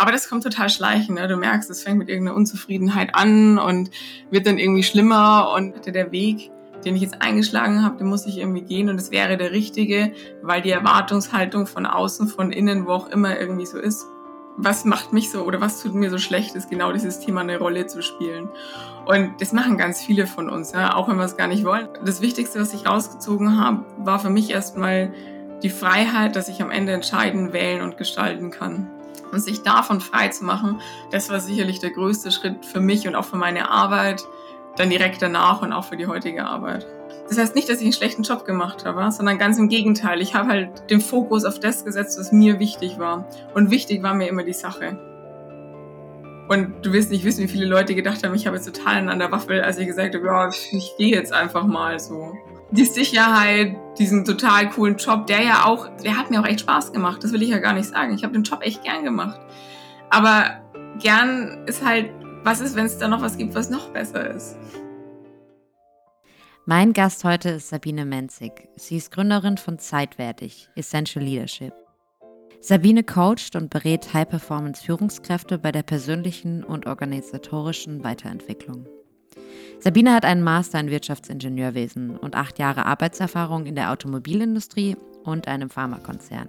aber das kommt total schleichend. Ne? Du merkst, es fängt mit irgendeiner Unzufriedenheit an und wird dann irgendwie schlimmer und der Weg, den ich jetzt eingeschlagen habe, den muss ich irgendwie gehen und es wäre der richtige, weil die Erwartungshaltung von außen, von innen, wo auch immer irgendwie so ist. Was macht mich so oder was tut mir so schlecht, ist genau dieses Thema eine Rolle zu spielen. Und das machen ganz viele von uns, ja, auch wenn wir es gar nicht wollen. Das Wichtigste, was ich rausgezogen habe, war für mich erstmal die Freiheit, dass ich am Ende entscheiden, wählen und gestalten kann. Und sich davon frei zu machen, das war sicherlich der größte Schritt für mich und auch für meine Arbeit, dann direkt danach und auch für die heutige Arbeit. Das heißt nicht, dass ich einen schlechten Job gemacht habe, sondern ganz im Gegenteil. Ich habe halt den Fokus auf das gesetzt, was mir wichtig war. Und wichtig war mir immer die Sache. Und du wirst nicht wissen, wie viele Leute gedacht haben, ich habe jetzt total an der Waffel, als ich gesagt habe, ja, ich gehe jetzt einfach mal so. Die Sicherheit, diesen total coolen Job, der ja auch, der hat mir auch echt Spaß gemacht. Das will ich ja gar nicht sagen. Ich habe den Job echt gern gemacht. Aber gern ist halt, was ist, wenn es da noch was gibt, was noch besser ist? Mein Gast heute ist Sabine Menzig. Sie ist Gründerin von Zeitwertig, Essential Leadership. Sabine coacht und berät High-Performance-Führungskräfte bei der persönlichen und organisatorischen Weiterentwicklung. Sabine hat einen Master in Wirtschaftsingenieurwesen und acht Jahre Arbeitserfahrung in der Automobilindustrie und einem Pharmakonzern.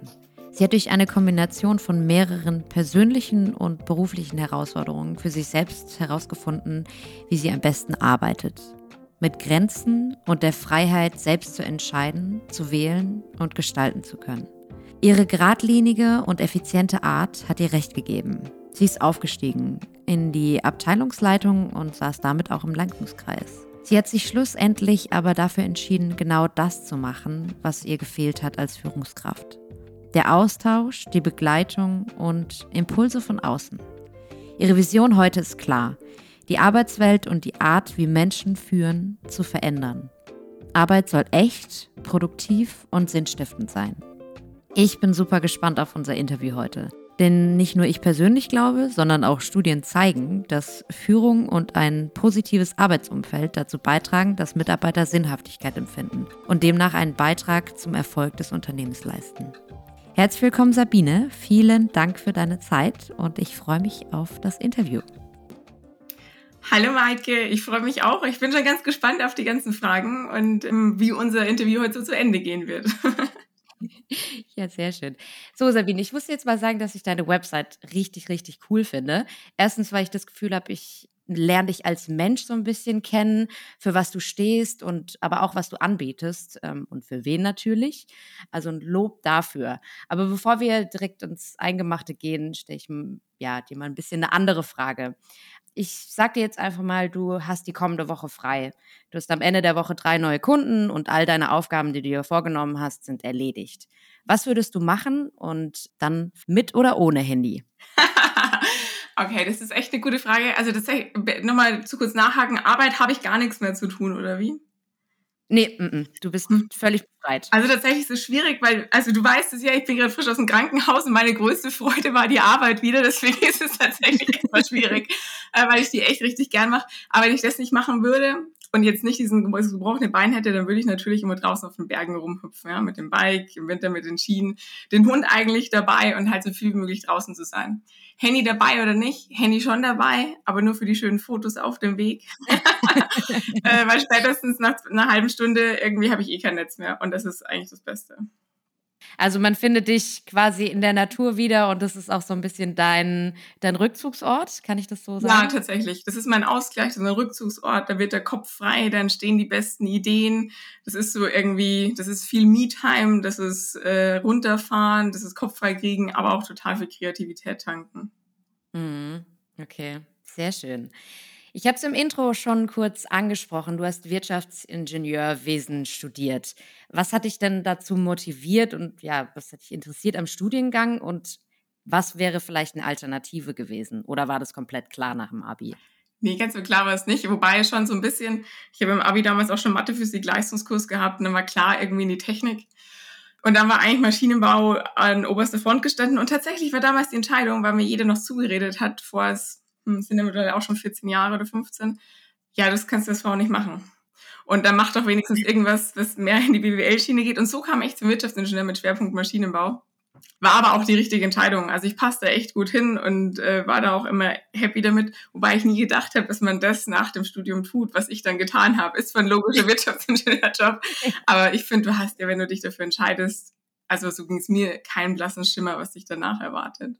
Sie hat durch eine Kombination von mehreren persönlichen und beruflichen Herausforderungen für sich selbst herausgefunden, wie sie am besten arbeitet. Mit Grenzen und der Freiheit, selbst zu entscheiden, zu wählen und gestalten zu können. Ihre geradlinige und effiziente Art hat ihr recht gegeben. Sie ist aufgestiegen in die Abteilungsleitung und saß damit auch im Lenkungskreis. Sie hat sich schlussendlich aber dafür entschieden, genau das zu machen, was ihr gefehlt hat als Führungskraft. Der Austausch, die Begleitung und Impulse von außen. Ihre Vision heute ist klar, die Arbeitswelt und die Art, wie Menschen führen, zu verändern. Arbeit soll echt, produktiv und sinnstiftend sein. Ich bin super gespannt auf unser Interview heute. Denn nicht nur ich persönlich glaube, sondern auch Studien zeigen, dass Führung und ein positives Arbeitsumfeld dazu beitragen, dass Mitarbeiter Sinnhaftigkeit empfinden und demnach einen Beitrag zum Erfolg des Unternehmens leisten. Herzlich willkommen, Sabine. Vielen Dank für deine Zeit und ich freue mich auf das Interview. Hallo Maike, ich freue mich auch. Ich bin schon ganz gespannt auf die ganzen Fragen und ähm, wie unser Interview heute so zu Ende gehen wird. Ja, sehr schön. So, Sabine, ich muss jetzt mal sagen, dass ich deine Website richtig, richtig cool finde. Erstens, weil ich das Gefühl habe, ich lerne dich als Mensch so ein bisschen kennen, für was du stehst und aber auch was du anbietest ähm, und für wen natürlich. Also ein Lob dafür. Aber bevor wir direkt ins Eingemachte gehen, stelle ich ja, dir mal ein bisschen eine andere Frage ich sag dir jetzt einfach mal, du hast die kommende Woche frei. Du hast am Ende der Woche drei neue Kunden und all deine Aufgaben, die du dir vorgenommen hast, sind erledigt. Was würdest du machen und dann mit oder ohne Handy? okay, das ist echt eine gute Frage. Also das nochmal zu kurz nachhaken. Arbeit habe ich gar nichts mehr zu tun, oder wie? Nee, m -m, du bist hm. völlig befreit. Also tatsächlich so schwierig, weil, also du weißt es ja, ich bin gerade frisch aus dem Krankenhaus und meine größte Freude war die Arbeit wieder, deswegen ist es tatsächlich etwas schwierig, äh, weil ich die echt richtig gern mache. Aber wenn ich das nicht machen würde und jetzt nicht diesen gebrochenen Bein hätte, dann würde ich natürlich immer draußen auf den Bergen rumhüpfen, ja, mit dem Bike, im Winter mit den Schienen, den Hund eigentlich dabei und halt so viel wie möglich draußen zu sein. Handy dabei oder nicht? Handy schon dabei, aber nur für die schönen Fotos auf dem Weg. äh, weil spätestens nach einer halben Stunde irgendwie habe ich eh kein Netz mehr und das ist eigentlich das Beste. Also man findet dich quasi in der Natur wieder und das ist auch so ein bisschen dein, dein Rückzugsort, kann ich das so sagen? Ja, tatsächlich. Das ist mein Ausgleich, das ist ein Rückzugsort, da wird der Kopf frei, da entstehen die besten Ideen. Das ist so irgendwie, das ist viel Me-Time, das ist äh, runterfahren, das ist kopffrei kriegen, aber auch total viel Kreativität tanken. Mhm. Okay, sehr schön. Ich habe es im Intro schon kurz angesprochen. Du hast Wirtschaftsingenieurwesen studiert. Was hat dich denn dazu motiviert und ja, was hat dich interessiert am Studiengang und was wäre vielleicht eine Alternative gewesen? Oder war das komplett klar nach dem Abi? Nee, ganz so klar war es nicht. Wobei schon so ein bisschen, ich habe im Abi damals auch schon Mathe Physik Leistungskurs gehabt und dann war klar irgendwie in die Technik. Und dann war eigentlich Maschinenbau an oberster Front gestanden. Und tatsächlich war damals die Entscheidung, weil mir jeder noch zugeredet hat, vor es sind ja mittlerweile auch schon 14 Jahre oder 15, ja, das kannst du als Frau nicht machen. Und dann mach doch wenigstens irgendwas, was mehr in die BWL-Schiene geht. Und so kam ich zum Wirtschaftsingenieur mit Schwerpunkt Maschinenbau. War aber auch die richtige Entscheidung. Also ich passte echt gut hin und äh, war da auch immer happy damit, wobei ich nie gedacht habe, dass man das nach dem Studium tut, was ich dann getan habe. Ist zwar ein logischer Wirtschaftsingenieurjob, aber ich finde, du hast ja, wenn du dich dafür entscheidest, also so ging es mir, keinen blassen Schimmer, was dich danach erwartet.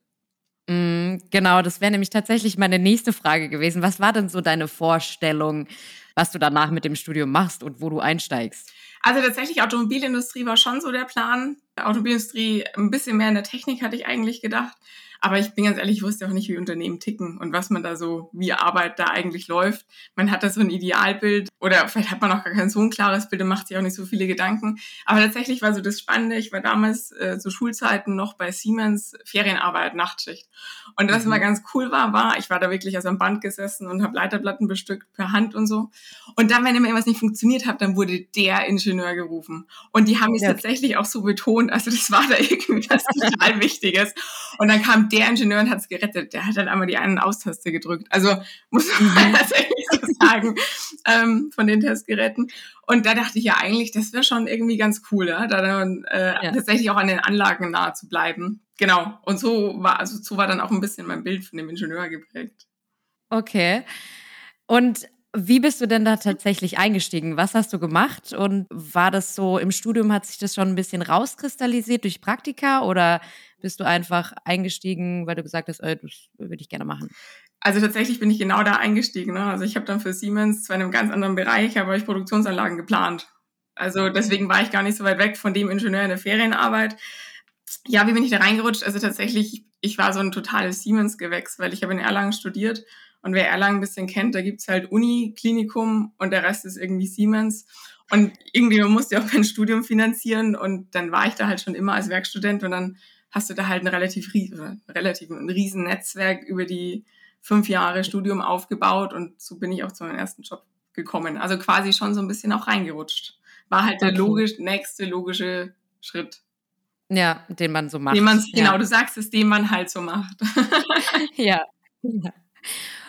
Mm, genau, das wäre nämlich tatsächlich meine nächste Frage gewesen. Was war denn so deine Vorstellung, was du danach mit dem Studium machst und wo du einsteigst? Also tatsächlich Automobilindustrie war schon so der Plan. Automobilindustrie ein bisschen mehr in der Technik hatte ich eigentlich gedacht. Aber ich bin ganz ehrlich, ich wusste auch nicht, wie Unternehmen ticken und was man da so, wie Arbeit da eigentlich läuft. Man hat da so ein Idealbild oder vielleicht hat man auch gar kein so ein klares Bild und macht sich auch nicht so viele Gedanken. Aber tatsächlich war so das Spannende, ich war damals äh, zu Schulzeiten noch bei Siemens Ferienarbeit, Nachtschicht. Und was mhm. ganz cool war, war, ich war da wirklich also am Band gesessen und habe Leiterplatten bestückt per Hand und so. Und dann, wenn immer irgendwas nicht funktioniert hat, dann wurde der Ingenieur gerufen. Und die haben es ja. tatsächlich auch so betont, also das war da irgendwie was total Wichtiges. Und dann kam der Ingenieur und hat es gerettet. Der hat dann einmal die einen Austaste gedrückt. Also muss man mhm. tatsächlich so sagen, ähm, von den Testgeräten. Und da dachte ich ja eigentlich, das wäre schon irgendwie ganz cool, ja? da dann äh, ja. tatsächlich auch an den Anlagen nahe zu bleiben. Genau. Und so war, also so war dann auch ein bisschen mein Bild von dem Ingenieur geprägt. Okay. Und wie bist du denn da tatsächlich eingestiegen? Was hast du gemacht? Und war das so, im Studium hat sich das schon ein bisschen rauskristallisiert durch Praktika oder bist du einfach eingestiegen, weil du gesagt hast, äh, das würde ich gerne machen? Also tatsächlich bin ich genau da eingestiegen. Ne? Also ich habe dann für Siemens zwar in einem ganz anderen Bereich, aber ich Produktionsanlagen geplant. Also deswegen war ich gar nicht so weit weg von dem Ingenieur in der Ferienarbeit. Ja, wie bin ich da reingerutscht? Also tatsächlich, ich war so ein totales Siemens-Gewächs, weil ich habe in Erlangen studiert und wer Erlangen ein bisschen kennt, da gibt's halt Uni, Klinikum und der Rest ist irgendwie Siemens. Und irgendwie, man musste ja auch kein Studium finanzieren und dann war ich da halt schon immer als Werkstudent und dann hast du da halt ein relativ, relativ ein riesen Netzwerk über die fünf Jahre Studium aufgebaut und so bin ich auch zu meinem ersten Job gekommen. Also quasi schon so ein bisschen auch reingerutscht. War halt der logisch, nächste logische Schritt. Ja, den man so macht. Den man, genau, du sagst es, den man halt so macht. ja. ja.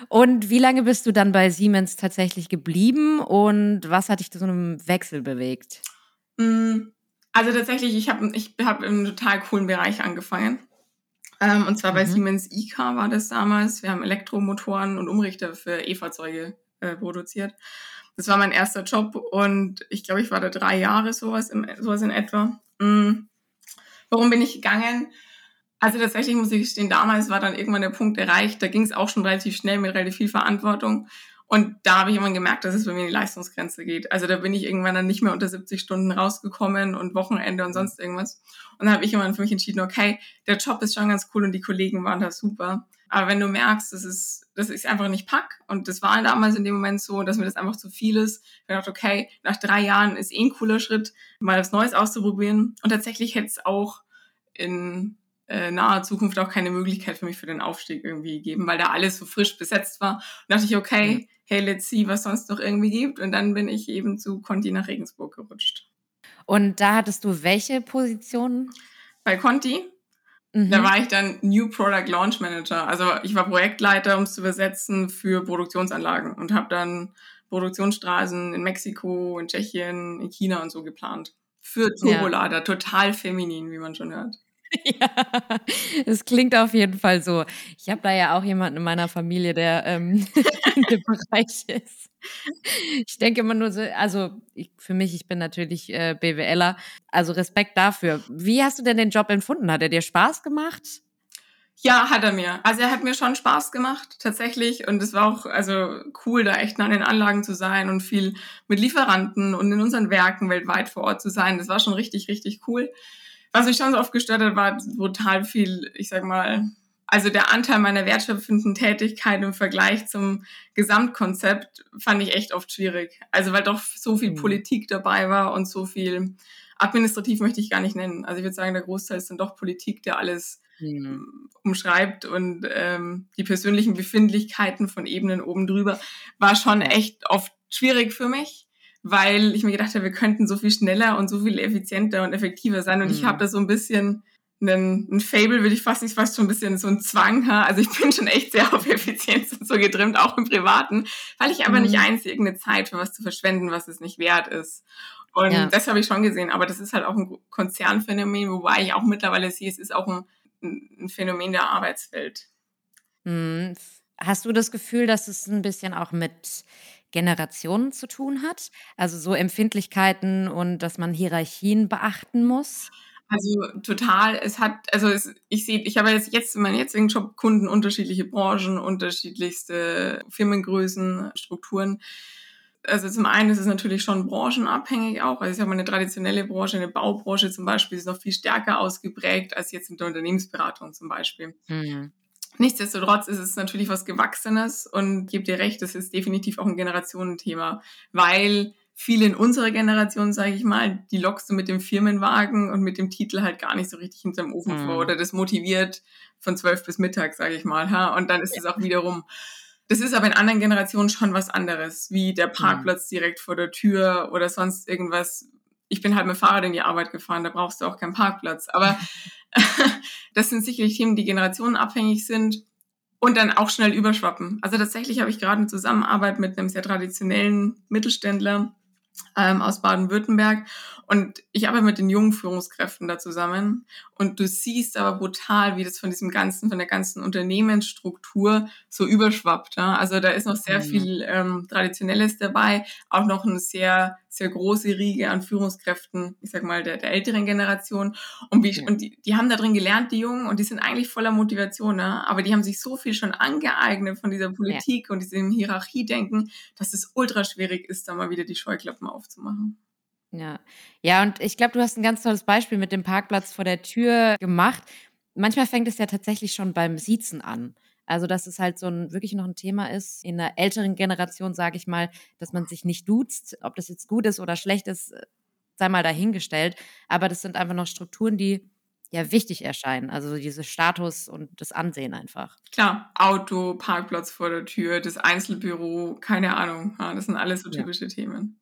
Und wie lange bist du dann bei Siemens tatsächlich geblieben und was hat dich zu so einem Wechsel bewegt? Mm, also tatsächlich, ich habe ich hab in einem total coolen Bereich angefangen. Ähm, und zwar mhm. bei Siemens IK war das damals. Wir haben Elektromotoren und Umrichter für E-Fahrzeuge äh, produziert. Das war mein erster Job und ich glaube, ich war da drei Jahre sowas, im, sowas in etwa. Mhm. Warum bin ich gegangen? Also tatsächlich muss ich gestehen, damals war dann irgendwann der Punkt erreicht, da ging es auch schon relativ schnell mit relativ viel Verantwortung. Und da habe ich immer gemerkt, dass es bei mir in die Leistungsgrenze geht. Also da bin ich irgendwann dann nicht mehr unter 70 Stunden rausgekommen und Wochenende und sonst irgendwas. Und dann habe ich immer für mich entschieden, okay, der Job ist schon ganz cool und die Kollegen waren da super. Aber wenn du merkst, das ist, das ist einfach nicht pack, und das war damals in dem Moment so, dass mir das einfach zu viel ist, ich dachte, okay, nach drei Jahren ist eh ein cooler Schritt, mal was Neues auszuprobieren. Und tatsächlich hätte es auch in äh, naher Zukunft auch keine Möglichkeit für mich für den Aufstieg irgendwie gegeben, weil da alles so frisch besetzt war. Und dachte ich, okay, mhm. hey, let's see, was sonst noch irgendwie gibt. Und dann bin ich eben zu Conti nach Regensburg gerutscht. Und da hattest du welche Positionen? Bei Conti? Mhm. Da war ich dann New Product Launch Manager. Also ich war Projektleiter, um es zu übersetzen, für Produktionsanlagen und habe dann Produktionsstraßen in Mexiko, in Tschechien, in China und so geplant. Für Turbolader, ja. total feminin, wie man schon hört. Ja, es klingt auf jeden Fall so. Ich habe da ja auch jemanden in meiner Familie, der ähm, in dem Bereich ist. Ich denke immer nur so, also ich, für mich, ich bin natürlich äh, BWLer, also Respekt dafür. Wie hast du denn den Job empfunden? Hat er dir Spaß gemacht? Ja, hat er mir. Also er hat mir schon Spaß gemacht, tatsächlich. Und es war auch also cool, da echt an den Anlagen zu sein und viel mit Lieferanten und in unseren Werken weltweit vor Ort zu sein. Das war schon richtig, richtig cool. Was mich schon so oft gestört hat, war brutal viel, ich sag mal, also der Anteil meiner wertschöpfenden Tätigkeit im Vergleich zum Gesamtkonzept fand ich echt oft schwierig. Also weil doch so viel mhm. Politik dabei war und so viel administrativ möchte ich gar nicht nennen. Also ich würde sagen, der Großteil ist dann doch Politik, der alles mhm. umschreibt und ähm, die persönlichen Befindlichkeiten von Ebenen oben drüber war schon echt oft schwierig für mich weil ich mir gedacht habe, wir könnten so viel schneller und so viel effizienter und effektiver sein. Und mhm. ich habe da so ein bisschen einen, ein Fable, würde ich fast nicht, fast schon ein bisschen so ein Zwang. Ha? Also ich bin schon echt sehr auf Effizienz und so getrimmt, auch im Privaten, weil ich aber mhm. nicht einsehe, irgendeine Zeit für was zu verschwenden, was es nicht wert ist. Und ja. das habe ich schon gesehen. Aber das ist halt auch ein Konzernphänomen, wobei ich auch mittlerweile sehe, es ist auch ein, ein Phänomen der Arbeitswelt. Hm. Hast du das Gefühl, dass es ein bisschen auch mit Generationen zu tun hat? Also so Empfindlichkeiten und dass man Hierarchien beachten muss? Also total, es hat, also es, ich sehe, ich habe jetzt, jetzt in meinem jetzigen Job Kunden, unterschiedliche Branchen, unterschiedlichste Firmengrößen, Strukturen. Also zum einen ist es natürlich schon branchenabhängig auch. Also ich habe eine traditionelle Branche, eine Baubranche zum Beispiel, ist noch viel stärker ausgeprägt als jetzt in der Unternehmensberatung zum Beispiel. Mhm. Nichtsdestotrotz ist es natürlich was Gewachsenes und gebe dir recht, das ist definitiv auch ein Generationenthema, weil viele in unserer Generation, sage ich mal, die lockst du mit dem Firmenwagen und mit dem Titel halt gar nicht so richtig hinterm Ofen mhm. vor oder das motiviert von zwölf bis Mittag, sage ich mal, ha? und dann ist es auch wiederum. Das ist aber in anderen Generationen schon was anderes, wie der mhm. Parkplatz direkt vor der Tür oder sonst irgendwas. Ich bin halt mit Fahrrad in die Arbeit gefahren, da brauchst du auch keinen Parkplatz. Aber das sind sicherlich Themen, die generationenabhängig sind und dann auch schnell überschwappen. Also tatsächlich habe ich gerade eine Zusammenarbeit mit einem sehr traditionellen Mittelständler, ähm, aus Baden-Württemberg. Und ich arbeite mit den jungen Führungskräften da zusammen. Und du siehst aber brutal, wie das von diesem ganzen, von der ganzen Unternehmensstruktur so überschwappt. Ja? Also da ist noch sehr mhm. viel ähm, Traditionelles dabei, auch noch eine sehr, sehr große Riege an Führungskräften, ich sag mal, der, der älteren Generation. Und, wie, ja. und die, die haben da drin gelernt, die Jungen, und die sind eigentlich voller Motivation, ne? aber die haben sich so viel schon angeeignet von dieser Politik ja. und diesem Hierarchiedenken, dass es ultra schwierig ist, da mal wieder die Scheuklappen aufzumachen. Ja. Ja, und ich glaube, du hast ein ganz tolles Beispiel mit dem Parkplatz vor der Tür gemacht. Manchmal fängt es ja tatsächlich schon beim Siezen an. Also, dass es halt so ein wirklich noch ein Thema ist in der älteren Generation, sage ich mal, dass man sich nicht duzt. Ob das jetzt gut ist oder schlecht ist, äh, sei mal dahingestellt. Aber das sind einfach noch Strukturen, die ja wichtig erscheinen. Also diese Status und das Ansehen einfach. Klar, Auto, Parkplatz vor der Tür, das Einzelbüro, keine Ahnung. Das sind alles so typische ja. Themen.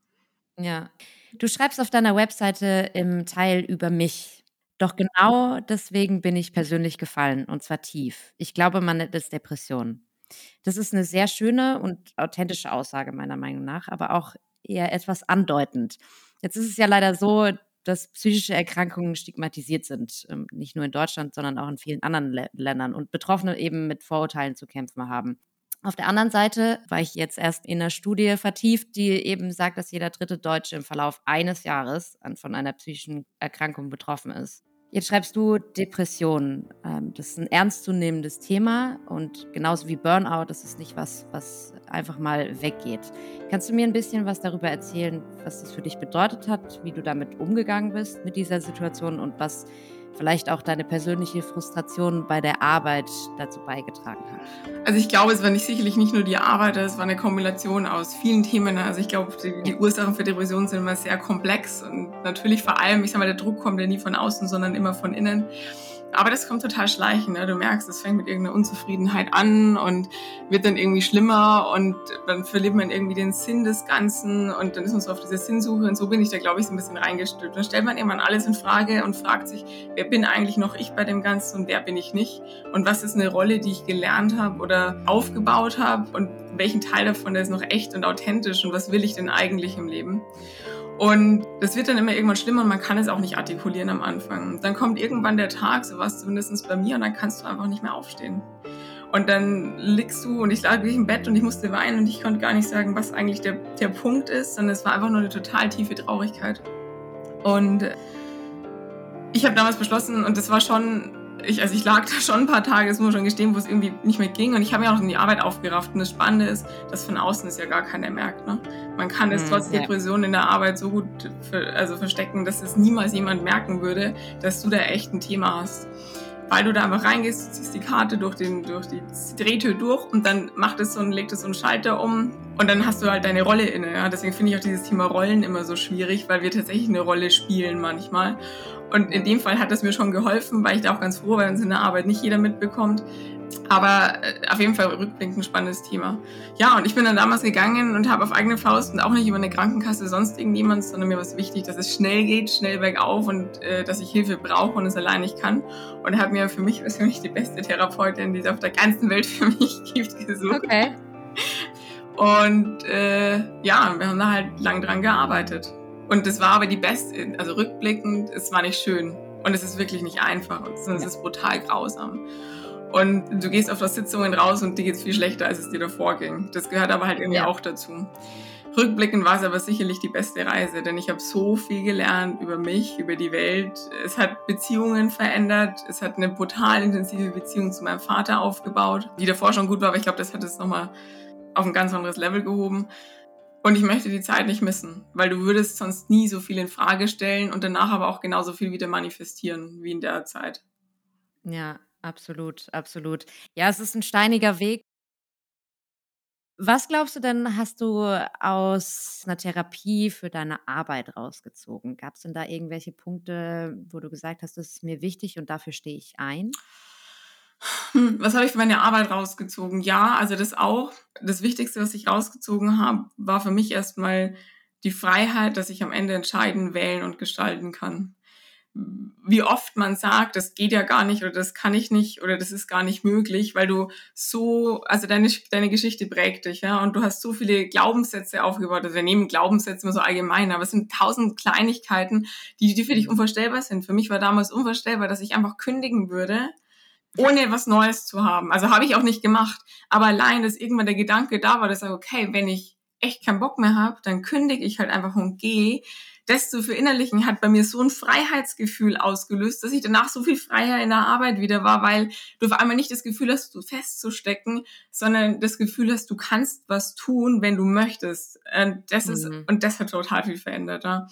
Ja. Du schreibst auf deiner Webseite im Teil über mich. Doch genau deswegen bin ich persönlich gefallen und zwar tief. Ich glaube, man nennt es Depression. Das ist eine sehr schöne und authentische Aussage meiner Meinung nach, aber auch eher etwas andeutend. Jetzt ist es ja leider so, dass psychische Erkrankungen stigmatisiert sind, ähm, nicht nur in Deutschland, sondern auch in vielen anderen Ländern und Betroffene eben mit Vorurteilen zu kämpfen haben. Auf der anderen Seite war ich jetzt erst in einer Studie vertieft, die eben sagt, dass jeder dritte Deutsche im Verlauf eines Jahres von einer psychischen Erkrankung betroffen ist. Jetzt schreibst du Depressionen. Ähm, das ist ein ernstzunehmendes Thema und genauso wie Burnout, das ist nicht was, was einfach mal weggeht. Kannst du mir ein bisschen was darüber erzählen, was das für dich bedeutet hat, wie du damit umgegangen bist mit dieser Situation und was vielleicht auch deine persönliche Frustration bei der Arbeit dazu beigetragen hat? Also ich glaube, es war nicht sicherlich nicht nur die Arbeit, es war eine Kombination aus vielen Themen. Also ich glaube, die, die Ursachen für Depressionen sind immer sehr komplex und natürlich vor allem, ich sage mal, der Druck kommt ja nie von außen, sondern immer von innen. Aber das kommt total schleichend. Ne? Du merkst, es fängt mit irgendeiner Unzufriedenheit an und wird dann irgendwie schlimmer und dann verliert man irgendwie den Sinn des Ganzen und dann ist man so auf dieser Sinnsuche und so bin ich da, glaube ich, so ein bisschen reingestülpt. Dann stellt man irgendwann alles in Frage und fragt sich, wer bin eigentlich noch ich bei dem Ganzen und wer bin ich nicht? Und was ist eine Rolle, die ich gelernt habe oder aufgebaut habe und welchen Teil davon der ist noch echt und authentisch und was will ich denn eigentlich im Leben? Und das wird dann immer irgendwann schlimmer und man kann es auch nicht artikulieren am Anfang. Dann kommt irgendwann der Tag, so war es zumindest bei mir, und dann kannst du einfach nicht mehr aufstehen. Und dann liegst du und ich lag wirklich im Bett und ich musste weinen und ich konnte gar nicht sagen, was eigentlich der, der Punkt ist, sondern es war einfach nur eine total tiefe Traurigkeit. Und ich habe damals beschlossen, und das war schon ich, also ich lag da schon ein paar Tage, das muss man schon gestehen, wo es irgendwie nicht mehr ging. Und ich habe mich auch in die Arbeit aufgerafft. Und das Spannende ist, dass von außen es ja gar keiner merkt. Ne? Man kann es mhm, trotz ja. Depression in der Arbeit so gut für, also verstecken, dass es niemals jemand merken würde, dass du da echt ein Thema hast. Weil du da einfach reingehst, ziehst die Karte durch, den, durch die Drehtür durch und dann macht es so und legt es so einen Schalter um und dann hast du halt deine Rolle inne. Ja? Deswegen finde ich auch dieses Thema Rollen immer so schwierig, weil wir tatsächlich eine Rolle spielen manchmal. Und in dem Fall hat das mir schon geholfen, weil ich da auch ganz froh war, wenn es in der Arbeit nicht jeder mitbekommt. Aber äh, auf jeden Fall rückblickend ein spannendes Thema. Ja, und ich bin dann damals gegangen und habe auf eigene Faust und auch nicht über eine Krankenkasse sonst irgendjemand, sondern mir war es wichtig, dass es schnell geht, schnell bergauf und äh, dass ich Hilfe brauche und es allein nicht kann. Und habe mir für mich persönlich die beste Therapeutin, die es auf der ganzen Welt für mich gibt, gesucht. Okay. Und äh, ja, wir haben da halt lang dran gearbeitet. Und das war aber die beste, also rückblickend, es war nicht schön. Und es ist wirklich nicht einfach, sondern es ist brutal grausam. Und du gehst auf das Sitzungen raus und dir geht es viel schlechter, als es dir davor ging. Das gehört aber halt irgendwie ja. auch dazu. Rückblickend war es aber sicherlich die beste Reise, denn ich habe so viel gelernt über mich, über die Welt. Es hat Beziehungen verändert. Es hat eine brutal intensive Beziehung zu meinem Vater aufgebaut, die davor schon gut war, aber ich glaube, das hat es nochmal auf ein ganz anderes Level gehoben. Und ich möchte die Zeit nicht missen, weil du würdest sonst nie so viel in Frage stellen und danach aber auch genauso viel wieder manifestieren wie in der Zeit. Ja, absolut, absolut. Ja, es ist ein steiniger Weg. Was glaubst du denn, hast du aus einer Therapie für deine Arbeit rausgezogen? Gab es denn da irgendwelche Punkte, wo du gesagt hast, das ist mir wichtig und dafür stehe ich ein? Hm, was habe ich für meine Arbeit rausgezogen? Ja, also das auch. Das Wichtigste, was ich rausgezogen habe, war für mich erstmal die Freiheit, dass ich am Ende entscheiden, wählen und gestalten kann. Wie oft man sagt, das geht ja gar nicht oder das kann ich nicht oder das ist gar nicht möglich, weil du so, also deine, deine Geschichte prägt dich, ja, und du hast so viele Glaubenssätze aufgebaut. Also wir nehmen Glaubenssätze immer so allgemein, aber es sind tausend Kleinigkeiten, die, die für dich unvorstellbar sind. Für mich war damals unvorstellbar, dass ich einfach kündigen würde ohne was Neues zu haben. Also habe ich auch nicht gemacht. Aber allein, dass irgendwann der Gedanke da war, dass ich sage, okay, wenn ich echt keinen Bock mehr habe, dann kündige ich halt einfach und gehe. Das zu verinnerlichen hat bei mir so ein Freiheitsgefühl ausgelöst, dass ich danach so viel freier in der Arbeit wieder war, weil du auf einmal nicht das Gefühl hast, du festzustecken, sondern das Gefühl hast, du kannst was tun, wenn du möchtest. Und das ist, mhm. und das hat total viel verändert. Ja.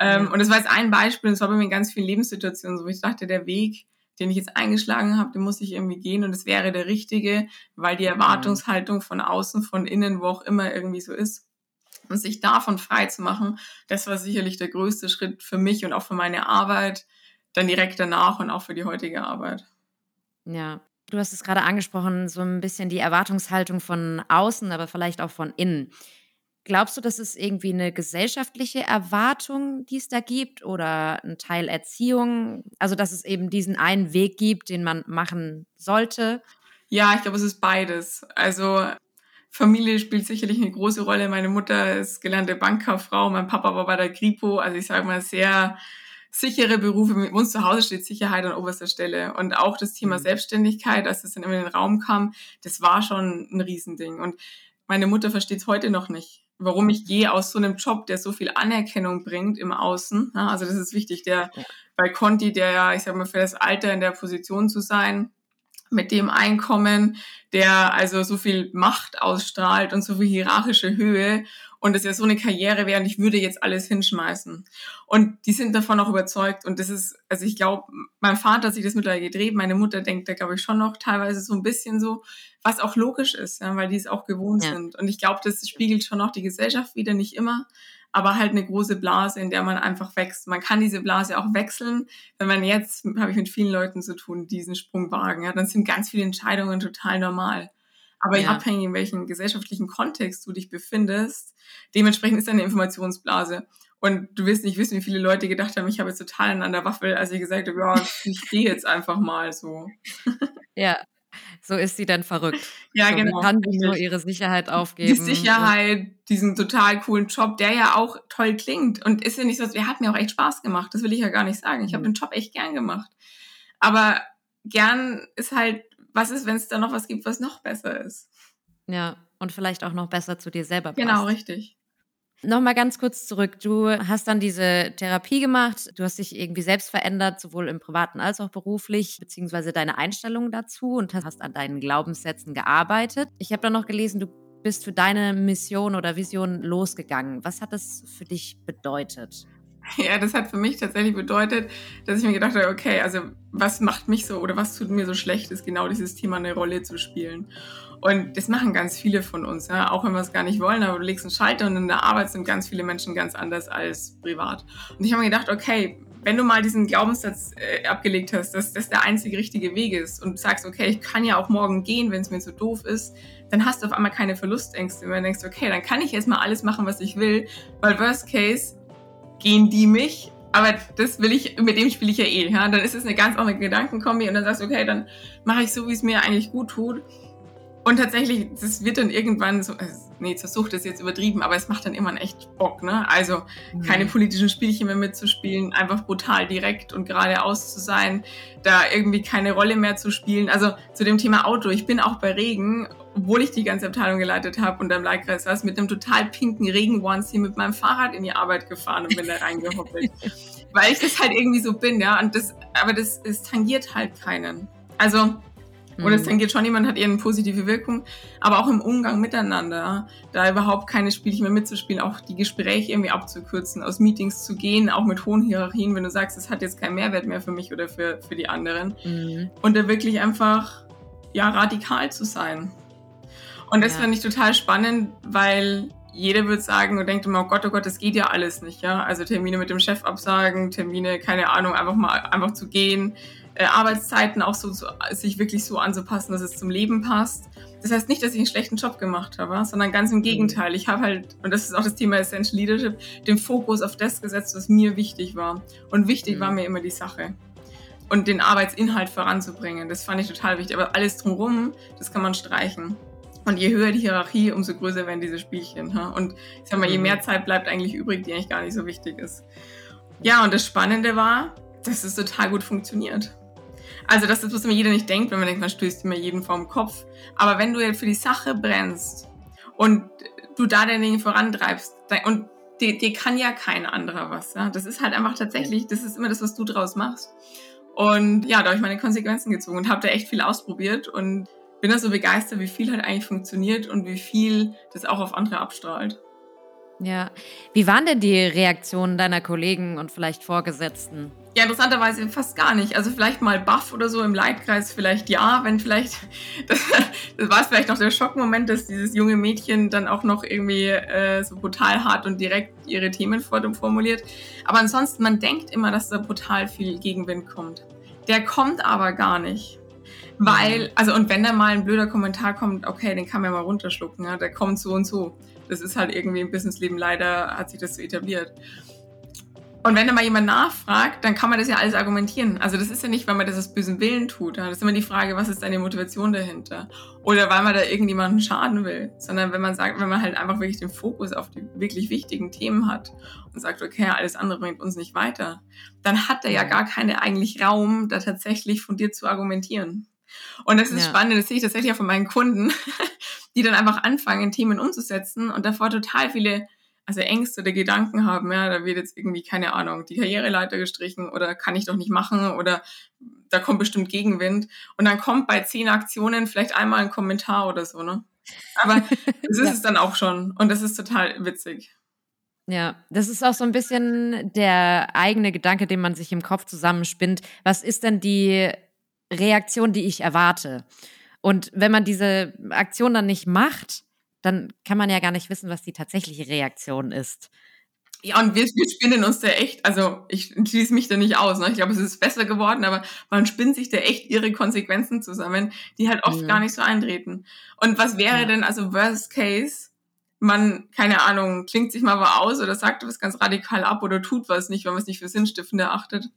Ähm, Und das war jetzt ein Beispiel, das war bei mir in ganz vielen Lebenssituationen so, ich dachte, der Weg, den ich jetzt eingeschlagen habe, den muss ich irgendwie gehen und es wäre der richtige, weil die Erwartungshaltung von außen, von innen, wo auch immer irgendwie so ist. Und sich davon frei zu machen, das war sicherlich der größte Schritt für mich und auch für meine Arbeit, dann direkt danach und auch für die heutige Arbeit. Ja, du hast es gerade angesprochen, so ein bisschen die Erwartungshaltung von außen, aber vielleicht auch von innen. Glaubst du, dass es irgendwie eine gesellschaftliche Erwartung, die es da gibt oder ein Teil Erziehung? Also, dass es eben diesen einen Weg gibt, den man machen sollte? Ja, ich glaube, es ist beides. Also, Familie spielt sicherlich eine große Rolle. Meine Mutter ist gelernte Bankkauffrau, mein Papa war bei der Kripo. Also, ich sage mal, sehr sichere Berufe. Mit uns zu Hause steht Sicherheit an oberster Stelle. Und auch das Thema mhm. Selbstständigkeit, als das dann immer in den Raum kam, das war schon ein Riesending. Und meine Mutter versteht es heute noch nicht warum ich gehe aus so einem Job, der so viel Anerkennung bringt im Außen. Ja, also das ist wichtig. Der bei Conti, der ja, ich sag mal, für das Alter in der Position zu sein, mit dem Einkommen, der also so viel Macht ausstrahlt und so viel hierarchische Höhe und das ja so eine Karriere wäre und ich würde jetzt alles hinschmeißen. Und die sind davon auch überzeugt und das ist, also ich glaube, mein Vater hat sich das mittlerweile gedreht, meine Mutter denkt da glaube ich schon noch teilweise so ein bisschen so, was auch logisch ist, ja, weil die es auch gewohnt ja. sind. Und ich glaube, das spiegelt schon noch die Gesellschaft wieder, nicht immer, aber halt eine große Blase, in der man einfach wächst. Man kann diese Blase auch wechseln. Wenn man jetzt, habe ich mit vielen Leuten zu tun, diesen Sprung wagen, ja, dann sind ganz viele Entscheidungen total normal. Aber ja. abhängig, in welchem gesellschaftlichen Kontext du dich befindest, dementsprechend ist deine Informationsblase. Und du wirst nicht wissen, wie viele Leute gedacht haben, ich habe jetzt total an der Waffel, als ich gesagt habe, ja, ich gehe jetzt einfach mal so. Ja, so ist sie dann verrückt. Ja, so, genau. Kann sie nur ihre Sicherheit aufgeben. Die Sicherheit, diesen total coolen Job, der ja auch toll klingt. Und ist ja nicht so, der hat mir auch echt Spaß gemacht. Das will ich ja gar nicht sagen. Ich habe mhm. den Job echt gern gemacht. Aber gern ist halt was ist, wenn es da noch was gibt, was noch besser ist? Ja, und vielleicht auch noch besser zu dir selber genau, passt. Genau, richtig. Nochmal ganz kurz zurück. Du hast dann diese Therapie gemacht. Du hast dich irgendwie selbst verändert, sowohl im privaten als auch beruflich, beziehungsweise deine Einstellung dazu und hast an deinen Glaubenssätzen gearbeitet. Ich habe dann noch gelesen, du bist für deine Mission oder Vision losgegangen. Was hat das für dich bedeutet? Ja, das hat für mich tatsächlich bedeutet, dass ich mir gedacht habe, okay, also was macht mich so oder was tut mir so schlecht, ist genau dieses Thema eine Rolle zu spielen. Und das machen ganz viele von uns, ja? auch wenn wir es gar nicht wollen, aber du legst einen Schalter und in der Arbeit sind ganz viele Menschen ganz anders als privat. Und ich habe mir gedacht, okay, wenn du mal diesen Glaubenssatz äh, abgelegt hast, dass das der einzige richtige Weg ist und sagst, okay, ich kann ja auch morgen gehen, wenn es mir so doof ist, dann hast du auf einmal keine Verlustängste. Wenn du denkst, okay, dann kann ich jetzt mal alles machen, was ich will, weil Worst Case gehen die mich, aber das will ich, mit dem spiele ich ja eh. Ja? Dann ist es eine ganz andere Gedankenkombi und dann sagst du, okay, dann mache ich so, wie es mir eigentlich gut tut. Und tatsächlich, das wird dann irgendwann so, äh, nee, zur Sucht ist jetzt übertrieben, aber es macht dann immer echt Bock, ne? Also keine mhm. politischen Spielchen mehr mitzuspielen, einfach brutal direkt und geradeaus zu sein, da irgendwie keine Rolle mehr zu spielen. Also zu dem Thema Auto, ich bin auch bei Regen, obwohl ich die ganze Abteilung geleitet habe und am Leitkreis saß, mit einem total pinken Regen-Onesie mit meinem Fahrrad in die Arbeit gefahren und bin da reingehoppelt. Weil ich das halt irgendwie so bin, ja. Und das, aber das, das tangiert halt keinen. Also oder es mhm. tangiert schon jemand, hat eher eine positive Wirkung, aber auch im Umgang miteinander, da überhaupt keine Spielchen mehr mitzuspielen, auch die Gespräche irgendwie abzukürzen, aus Meetings zu gehen, auch mit hohen Hierarchien, wenn du sagst, es hat jetzt keinen Mehrwert mehr für mich oder für, für die anderen. Mhm. Und da wirklich einfach, ja, radikal zu sein. Und das ja. fand ich total spannend, weil jeder wird sagen und denkt immer, oh Gott, oh Gott, das geht ja alles nicht, ja. Also Termine mit dem Chef absagen, Termine, keine Ahnung, einfach mal einfach zu gehen, äh, Arbeitszeiten auch so zu, sich wirklich so anzupassen, dass es zum Leben passt. Das heißt nicht, dass ich einen schlechten Job gemacht habe, sondern ganz im Gegenteil. Ich habe halt, und das ist auch das Thema Essential Leadership, den Fokus auf das gesetzt, was mir wichtig war. Und wichtig mhm. war mir immer die Sache. Und den Arbeitsinhalt voranzubringen. Das fand ich total wichtig. Aber alles drumherum, das kann man streichen. Und je höher die Hierarchie, umso größer werden diese Spielchen. Und ich sag mal, je mhm. mehr Zeit bleibt eigentlich übrig, die eigentlich gar nicht so wichtig ist. Ja, und das Spannende war, dass es total gut funktioniert. Also das ist, was immer jeder nicht denkt, wenn man denkt, man stößt immer jeden vorm Kopf. Aber wenn du jetzt für die Sache brennst und du da deine Dinge vorantreibst und dir, dir kann ja kein anderer was. Ja? Das ist halt einfach tatsächlich, das ist immer das, was du draus machst. Und ja, da habe ich meine Konsequenzen gezogen und habe da echt viel ausprobiert und bin da so begeistert, wie viel halt eigentlich funktioniert und wie viel das auch auf andere abstrahlt. Ja. Wie waren denn die Reaktionen deiner Kollegen und vielleicht Vorgesetzten? Ja, interessanterweise fast gar nicht. Also vielleicht mal Buff oder so im Leitkreis, vielleicht ja, wenn vielleicht, das, das war es vielleicht noch der Schockmoment, dass dieses junge Mädchen dann auch noch irgendwie äh, so brutal hart und direkt ihre Themen formuliert. Aber ansonsten, man denkt immer, dass da brutal viel Gegenwind kommt. Der kommt aber gar nicht. Weil, also und wenn da mal ein blöder Kommentar kommt, okay, den kann man mal runterschlucken, ja, der kommt so und so. Das ist halt irgendwie im Businessleben leider, hat sich das so etabliert. Und wenn da mal jemand nachfragt, dann kann man das ja alles argumentieren. Also das ist ja nicht, weil man das aus bösem Willen tut. Das ist immer die Frage, was ist deine Motivation dahinter? Oder weil man da irgendjemanden schaden will. Sondern wenn man sagt, wenn man halt einfach wirklich den Fokus auf die wirklich wichtigen Themen hat und sagt, okay, alles andere bringt uns nicht weiter, dann hat er ja gar keinen eigentlich Raum, da tatsächlich von dir zu argumentieren. Und das ist ja. spannend, das sehe ich tatsächlich auch von meinen Kunden, die dann einfach anfangen, Themen umzusetzen und davor total viele also Ängste oder Gedanken haben, ja, da wird jetzt irgendwie, keine Ahnung, die Karriereleiter gestrichen oder kann ich doch nicht machen oder da kommt bestimmt Gegenwind. Und dann kommt bei zehn Aktionen vielleicht einmal ein Kommentar oder so, ne? Aber das ist ja. es dann auch schon und das ist total witzig. Ja, das ist auch so ein bisschen der eigene Gedanke, den man sich im Kopf zusammenspinnt. Was ist denn die Reaktion, die ich erwarte? Und wenn man diese Aktion dann nicht macht, dann kann man ja gar nicht wissen, was die tatsächliche Reaktion ist. Ja, und wir, wir spinnen uns da echt, also ich schließe mich da nicht aus. Ne? Ich glaube, es ist besser geworden, aber man spinnt sich da echt ihre Konsequenzen zusammen, die halt oft mhm. gar nicht so eintreten. Und was wäre ja. denn also Worst Case? Man, keine Ahnung, klingt sich mal was aus oder sagt was ganz radikal ab oder tut was nicht, wenn man es nicht für sinnstiftend erachtet.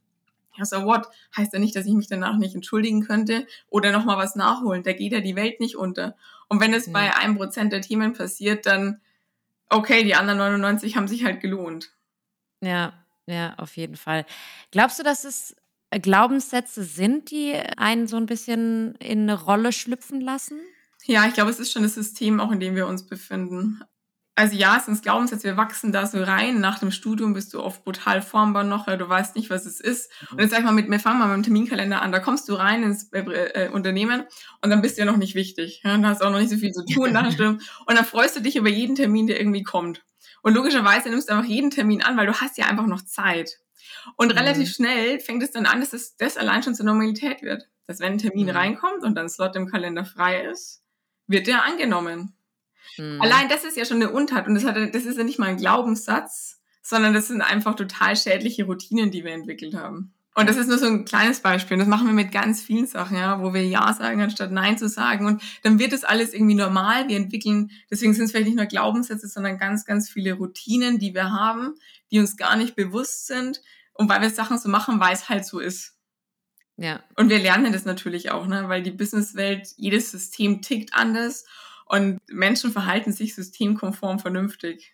Ja, so what? Heißt ja nicht, dass ich mich danach nicht entschuldigen könnte oder nochmal was nachholen. Da geht ja die Welt nicht unter. Und wenn es ja. bei einem Prozent der Themen passiert, dann okay, die anderen 99 haben sich halt gelohnt. Ja, ja, auf jeden Fall. Glaubst du, dass es Glaubenssätze sind, die einen so ein bisschen in eine Rolle schlüpfen lassen? Ja, ich glaube, es ist schon das System, auch in dem wir uns befinden also ja, es sind Glaubenssätze, wir wachsen da so rein. Nach dem Studium bist du oft brutal formbar noch, du weißt nicht, was es ist. Und jetzt sag ich mal, mit, wir fangen mal mit dem Terminkalender an. Da kommst du rein ins äh, äh, Unternehmen und dann bist du ja noch nicht wichtig. Ja, dann hast du auch noch nicht so viel zu tun nach dem Studium. Und dann freust du dich über jeden Termin, der irgendwie kommt. Und logischerweise nimmst du einfach jeden Termin an, weil du hast ja einfach noch Zeit. Und mhm. relativ schnell fängt es dann an, dass es das allein schon zur Normalität wird. Dass wenn ein Termin mhm. reinkommt und dann ein Slot im Kalender frei ist, wird der angenommen. Mhm. Allein das ist ja schon eine Untat und das, hat, das ist ja nicht mal ein Glaubenssatz, sondern das sind einfach total schädliche Routinen, die wir entwickelt haben. Und das ist nur so ein kleines Beispiel. Das machen wir mit ganz vielen Sachen, ja, wo wir Ja sagen, anstatt Nein zu sagen. Und dann wird das alles irgendwie normal. Wir entwickeln, deswegen sind es vielleicht nicht nur Glaubenssätze, sondern ganz, ganz viele Routinen, die wir haben, die uns gar nicht bewusst sind. Und weil wir Sachen so machen, weil es halt so ist. Ja. Und wir lernen das natürlich auch, ne? weil die Businesswelt, jedes System tickt anders und Menschen verhalten sich systemkonform vernünftig.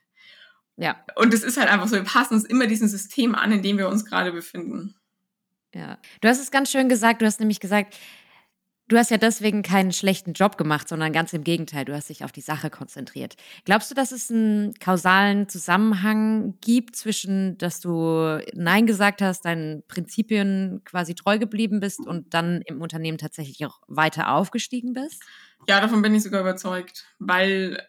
Ja. Und es ist halt einfach so, wir passen uns immer diesem System an, in dem wir uns gerade befinden. Ja. Du hast es ganz schön gesagt, du hast nämlich gesagt, Du hast ja deswegen keinen schlechten Job gemacht, sondern ganz im Gegenteil, du hast dich auf die Sache konzentriert. Glaubst du, dass es einen kausalen Zusammenhang gibt zwischen, dass du Nein gesagt hast, deinen Prinzipien quasi treu geblieben bist und dann im Unternehmen tatsächlich auch weiter aufgestiegen bist? Ja, davon bin ich sogar überzeugt, weil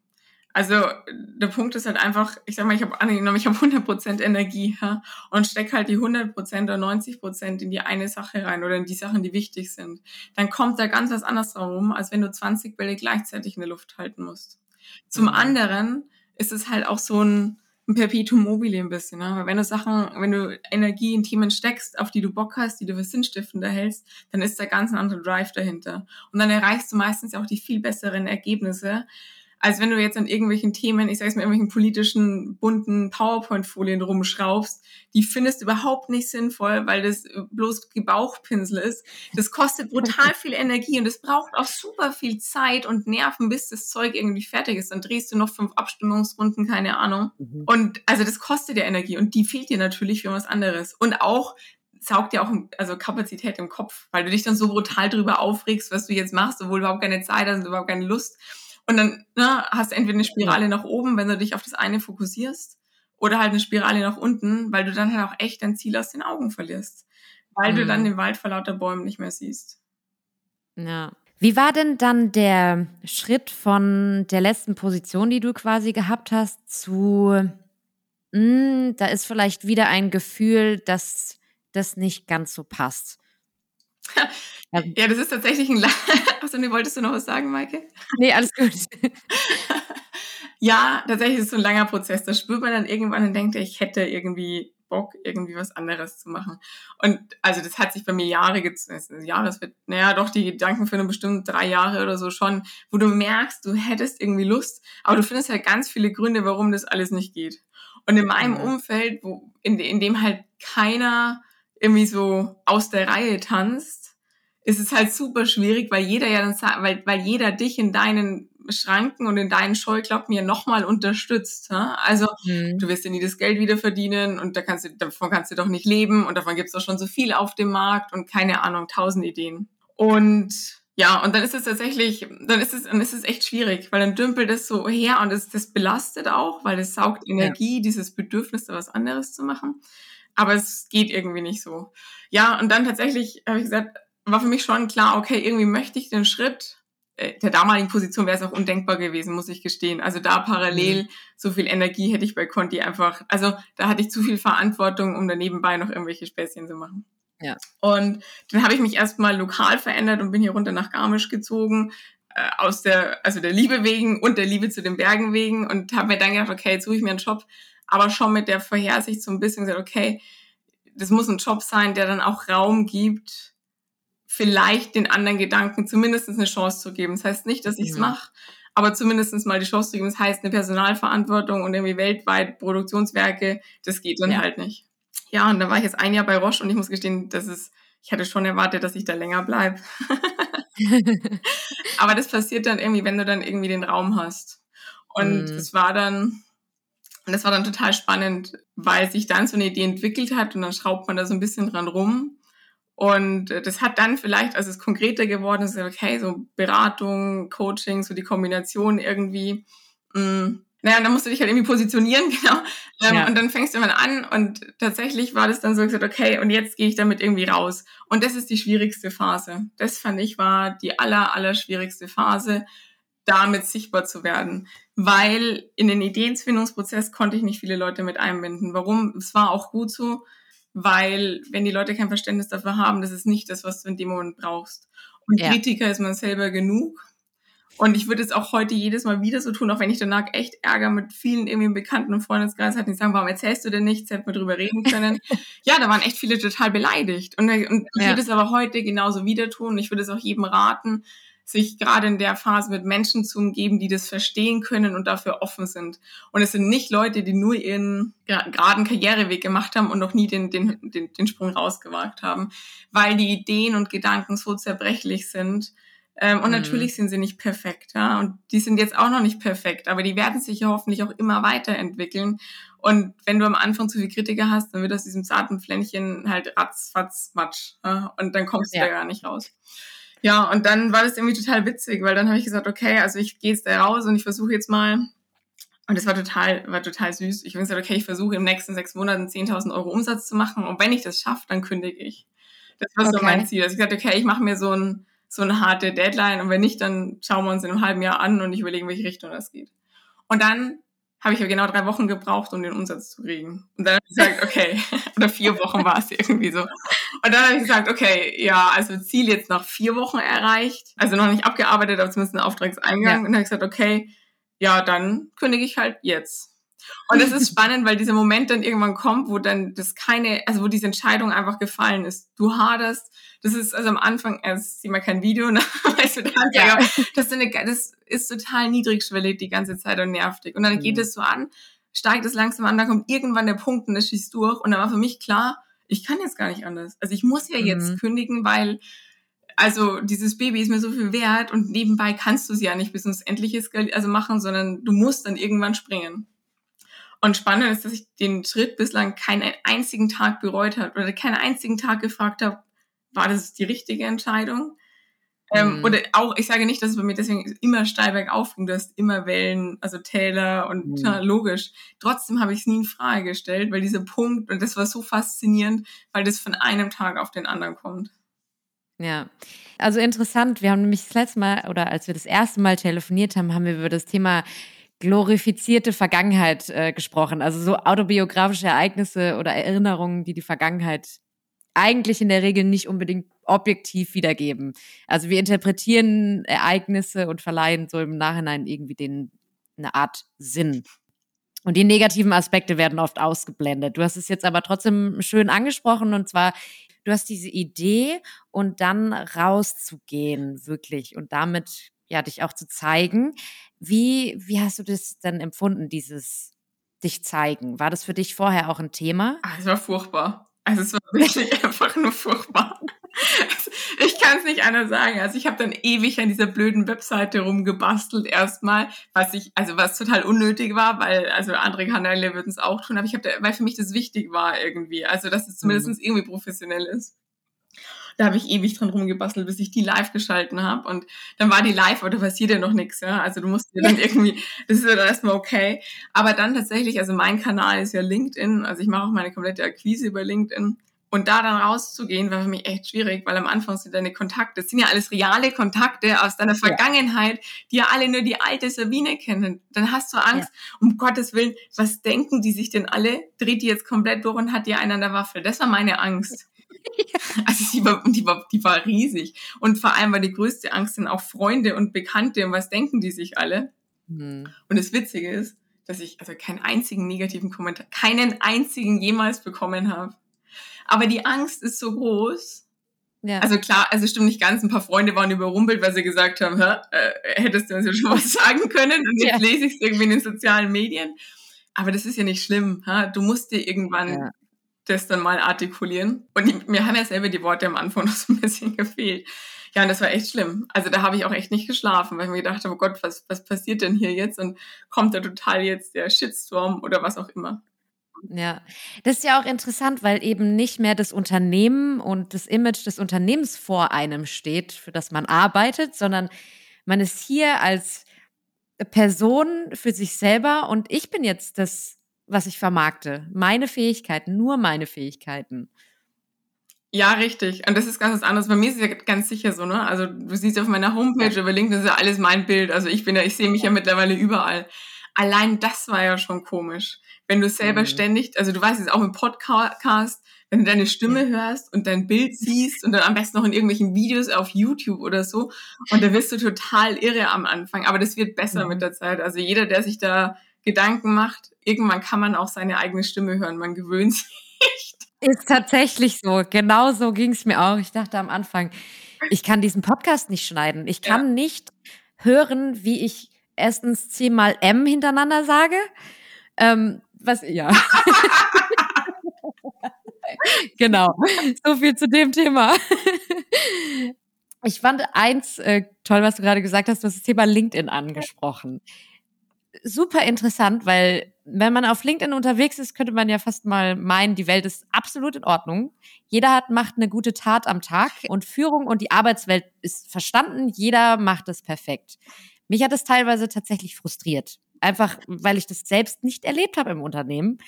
also der Punkt ist halt einfach, ich sag mal, ich habe angenommen, ich habe 100% Energie ja, und steck halt die 100% oder 90% in die eine Sache rein oder in die Sachen, die wichtig sind. Dann kommt da ganz was anderes rum, als wenn du 20 Bälle gleichzeitig in der Luft halten musst. Zum mhm. anderen ist es halt auch so ein, ein Perpetuum mobile ein bisschen, ne? weil wenn du Sachen, wenn du Energie in Themen steckst, auf die du Bock hast, die du für sinnstiftender hältst, dann ist da ganz ein anderer Drive dahinter. Und dann erreichst du meistens auch die viel besseren Ergebnisse, als wenn du jetzt an irgendwelchen Themen, ich sag's mal, irgendwelchen politischen, bunten PowerPoint-Folien rumschraubst, die findest du überhaupt nicht sinnvoll, weil das bloß Gebauchpinsel ist. Das kostet brutal viel Energie und es braucht auch super viel Zeit und Nerven, bis das Zeug irgendwie fertig ist. Dann drehst du noch fünf Abstimmungsrunden, keine Ahnung. Mhm. Und also das kostet dir Energie und die fehlt dir natürlich für was anderes. Und auch saugt dir auch also Kapazität im Kopf, weil du dich dann so brutal drüber aufregst, was du jetzt machst, obwohl du überhaupt keine Zeit hast und überhaupt keine Lust. Und dann ne, hast du entweder eine Spirale nach oben, wenn du dich auf das eine fokussierst, oder halt eine Spirale nach unten, weil du dann halt auch echt dein Ziel aus den Augen verlierst. Weil mhm. du dann mhm. den Wald vor lauter Bäumen nicht mehr siehst. Ja. Wie war denn dann der Schritt von der letzten Position, die du quasi gehabt hast, zu, mh, hm, da ist vielleicht wieder ein Gefühl, dass das nicht ganz so passt? Ja, das ist tatsächlich ein. Achso, nee, wolltest du noch was sagen, Maike? Nee, alles gut. ja, tatsächlich ist es so ein langer Prozess. Da spürt man dann irgendwann und denkt, ich hätte irgendwie Bock, irgendwie was anderes zu machen. Und also das hat sich bei mir Jahre gezogen. Ja, das wird, naja, doch die Gedanken für eine bestimmte drei Jahre oder so schon, wo du merkst, du hättest irgendwie Lust, aber du findest halt ganz viele Gründe, warum das alles nicht geht. Und in meinem Umfeld, wo, in, in dem halt keiner irgendwie so aus der Reihe tanzt, ist es halt super schwierig, weil jeder ja dann weil, weil jeder dich in deinen Schranken und in deinen Scheuklappen ja nochmal unterstützt. Ja? Also mhm. du wirst ja nie das Geld wieder verdienen und da kannst du, davon kannst du doch nicht leben und davon gibt es doch schon so viel auf dem Markt und keine Ahnung, tausend Ideen. Und ja, und dann ist es tatsächlich, dann ist es, dann ist es echt schwierig, weil dann dümpelt es so her und das, das belastet auch, weil es saugt Energie, ja. dieses Bedürfnis, da was anderes zu machen. Aber es geht irgendwie nicht so. Ja, und dann tatsächlich habe ich gesagt, war für mich schon klar, okay, irgendwie möchte ich den Schritt. Äh, der damaligen Position wäre es auch undenkbar gewesen, muss ich gestehen. Also da parallel mhm. so viel Energie hätte ich bei Conti einfach, also da hatte ich zu viel Verantwortung, um da nebenbei noch irgendwelche Späßchen zu machen. Ja. Und dann habe ich mich erstmal lokal verändert und bin hier runter nach Garmisch gezogen, äh, aus der, also der Liebe wegen und der Liebe zu den Bergen wegen und habe mir dann gedacht, okay, jetzt suche ich mir einen Job, aber schon mit der Vorhersicht so ein bisschen gesagt, okay, das muss ein Job sein, der dann auch Raum gibt, vielleicht den anderen Gedanken zumindest eine Chance zu geben. Das heißt nicht, dass ich es mhm. mache, aber zumindest mal die Chance zu geben. Das heißt, eine Personalverantwortung und irgendwie weltweit Produktionswerke, das geht dann ja. halt nicht. Ja, und da war ich jetzt ein Jahr bei Roche und ich muss gestehen, das ist, ich hatte schon erwartet, dass ich da länger bleibe. aber das passiert dann irgendwie, wenn du dann irgendwie den Raum hast. Und es mhm. war dann, und das war dann total spannend, weil sich dann so eine Idee entwickelt hat und dann schraubt man da so ein bisschen dran rum. Und äh, das hat dann vielleicht, als es konkreter geworden ist, okay, so Beratung, Coaching, so die Kombination irgendwie, mh, mm, naja, dann musst du dich halt irgendwie positionieren, genau. Ähm, ja. Und dann fängst du mal an und tatsächlich war das dann so gesagt, okay, und jetzt gehe ich damit irgendwie raus. Und das ist die schwierigste Phase. Das fand ich war die aller, aller schwierigste Phase, damit sichtbar zu werden. Weil in den Ideenfindungsprozess konnte ich nicht viele Leute mit einbinden. Warum? Es war auch gut so, weil wenn die Leute kein Verständnis dafür haben, das ist nicht das, was du in dem Moment brauchst. Und ja. Kritiker ist man selber genug. Und ich würde es auch heute jedes Mal wieder so tun, auch wenn ich danach echt Ärger mit vielen irgendwie Bekannten und Freundeskreis hatte, die sagen, warum erzählst du denn nichts, hätten wir drüber reden können. ja, da waren echt viele total beleidigt. Und, und ja. ich würde es aber heute genauso wieder tun. Ich würde es auch jedem raten, sich gerade in der Phase mit Menschen zu umgeben, die das verstehen können und dafür offen sind. Und es sind nicht Leute, die nur ihren geraden Karriereweg gemacht haben und noch nie den, den, den, den Sprung rausgewagt haben, weil die Ideen und Gedanken so zerbrechlich sind. Ähm, und mhm. natürlich sind sie nicht perfekt, ja. Und die sind jetzt auch noch nicht perfekt, aber die werden sich ja hoffentlich auch immer weiterentwickeln. Und wenn du am Anfang zu viel Kritiker hast, dann wird aus diesem zarten Pflänzchen halt ratzfatz matsch. Ja? Und dann kommst du ja. da gar nicht raus. Ja, und dann war das irgendwie total witzig, weil dann habe ich gesagt, okay, also ich gehe jetzt da raus und ich versuche jetzt mal, und das war total, war total süß. Ich habe gesagt, okay, ich versuche im nächsten sechs Monaten 10.000 Euro Umsatz zu machen und wenn ich das schaffe, dann kündige ich. Das war okay. so mein Ziel. Also ich gesagt, okay, ich mache mir so, ein, so eine harte Deadline und wenn nicht, dann schauen wir uns in einem halben Jahr an und ich überlege, in welche Richtung das geht. Und dann habe ich ja genau drei Wochen gebraucht, um den Umsatz zu kriegen. Und dann habe ich gesagt, okay, oder vier Wochen war es irgendwie so. Und dann habe ich gesagt, okay, ja, also Ziel jetzt nach vier Wochen erreicht, also noch nicht abgearbeitet, aber zumindest ein Auftragseingang. Ja. Und dann habe ich gesagt, okay, ja, dann kündige ich halt jetzt. Und es ist spannend, weil dieser Moment dann irgendwann kommt, wo dann das keine, also wo diese Entscheidung einfach gefallen ist. Du haderst, das ist also am Anfang, es sieht mal kein Video, ne? weißt du, da ja. das, ist eine, das ist total niedrigschwellig die ganze Zeit und nervig. Und dann mhm. geht es so an, steigt es langsam an, dann kommt irgendwann der Punkt und es schießt durch. Und dann war für mich klar, ich kann jetzt gar nicht anders. Also ich muss ja jetzt mhm. kündigen, weil also dieses Baby ist mir so viel wert und nebenbei kannst du es ja nicht bis ins Endliche also machen, sondern du musst dann irgendwann springen. Und spannend ist, dass ich den Schritt bislang keinen einzigen Tag bereut habe oder keinen einzigen Tag gefragt habe, war das die richtige Entscheidung? Ähm, mhm. Oder auch, ich sage nicht, dass es bei mir deswegen immer steil bergauf ging, du hast immer Wellen, also Täler und mhm. na, logisch. Trotzdem habe ich es nie in Frage gestellt, weil dieser Punkt, und das war so faszinierend, weil das von einem Tag auf den anderen kommt. Ja, also interessant. Wir haben nämlich das letzte Mal oder als wir das erste Mal telefoniert haben, haben wir über das Thema glorifizierte Vergangenheit äh, gesprochen. Also so autobiografische Ereignisse oder Erinnerungen, die die Vergangenheit eigentlich in der Regel nicht unbedingt objektiv wiedergeben. Also wir interpretieren Ereignisse und verleihen so im Nachhinein irgendwie den eine Art Sinn. Und die negativen Aspekte werden oft ausgeblendet. Du hast es jetzt aber trotzdem schön angesprochen und zwar, du hast diese Idee und dann rauszugehen, wirklich, und damit ja dich auch zu zeigen. Wie, wie hast du das denn empfunden, dieses dich zeigen? War das für dich vorher auch ein Thema? Ach, es war furchtbar. Also es war wirklich einfach nur furchtbar. Ich kann es nicht anders sagen. Also ich habe dann ewig an dieser blöden Webseite rumgebastelt erstmal, was ich, also was total unnötig war, weil also andere Kanäle würden es auch tun, aber ich habe, weil für mich das wichtig war irgendwie, also dass es zumindest mhm. irgendwie professionell ist. Da habe ich ewig dran rumgebastelt, bis ich die live geschalten habe. Und dann war die live, aber da passiert ja noch nichts. Ja? Also du musst dir dann irgendwie, das ist ja dann erstmal okay. Aber dann tatsächlich, also mein Kanal ist ja LinkedIn. Also ich mache auch meine komplette Akquise über LinkedIn. Und da dann rauszugehen, war für mich echt schwierig, weil am Anfang sind deine Kontakte, das sind ja alles reale Kontakte aus deiner Vergangenheit, die ja alle nur die alte Sabine kennen. Dann hast du Angst, ja. um Gottes Willen, was denken die sich denn alle? Dreht die jetzt komplett durch und hat die einen an der Waffel? Das war meine Angst. Also die war, die, war, die war riesig. Und vor allem war die größte Angst sind auch Freunde und Bekannte und was denken die sich alle. Mhm. Und das Witzige ist, dass ich also keinen einzigen negativen Kommentar, keinen einzigen jemals bekommen habe. Aber die Angst ist so groß. Ja. Also klar, also stimmt nicht ganz. Ein paar Freunde waren überrumpelt, weil sie gesagt haben, Hä, äh, hättest du uns ja schon was sagen können. Und jetzt ja. lese ich es irgendwie in den sozialen Medien. Aber das ist ja nicht schlimm. Ha? Du musst dir irgendwann ja das dann mal artikulieren. Und die, mir haben ja selber die Worte am Anfang noch so ein bisschen gefehlt. Ja, und das war echt schlimm. Also da habe ich auch echt nicht geschlafen, weil ich mir gedacht habe, oh Gott, was, was passiert denn hier jetzt? Und kommt da total jetzt der Shitstorm oder was auch immer. Ja, das ist ja auch interessant, weil eben nicht mehr das Unternehmen und das Image des Unternehmens vor einem steht, für das man arbeitet, sondern man ist hier als Person für sich selber und ich bin jetzt das was ich vermarkte. Meine Fähigkeiten, nur meine Fähigkeiten. Ja, richtig. Und das ist ganz was anderes. Bei mir ist es ja ganz sicher so, ne? Also du siehst auf meiner Homepage über LinkedIn ist ja alles mein Bild. Also ich bin ja, ich sehe mich ja mittlerweile überall. Allein das war ja schon komisch. Wenn du selber mhm. ständig, also du weißt jetzt auch im Podcast, wenn du deine Stimme hörst und dein Bild siehst und dann am besten noch in irgendwelchen Videos auf YouTube oder so. Und da wirst du total irre am Anfang. Aber das wird besser mhm. mit der Zeit. Also jeder, der sich da Gedanken macht, irgendwann kann man auch seine eigene Stimme hören. Man gewöhnt sich. Ist tatsächlich so. Genau so ging es mir auch. Ich dachte am Anfang, ich kann diesen Podcast nicht schneiden. Ich kann ja. nicht hören, wie ich erstens zehnmal M hintereinander sage. Ähm, was, ja. genau. So viel zu dem Thema. Ich fand eins äh, toll, was du gerade gesagt hast, du hast das Thema LinkedIn angesprochen. Super interessant, weil wenn man auf LinkedIn unterwegs ist, könnte man ja fast mal meinen, die Welt ist absolut in Ordnung. Jeder hat, macht eine gute Tat am Tag und Führung und die Arbeitswelt ist verstanden. Jeder macht es perfekt. Mich hat es teilweise tatsächlich frustriert. Einfach, weil ich das selbst nicht erlebt habe im Unternehmen.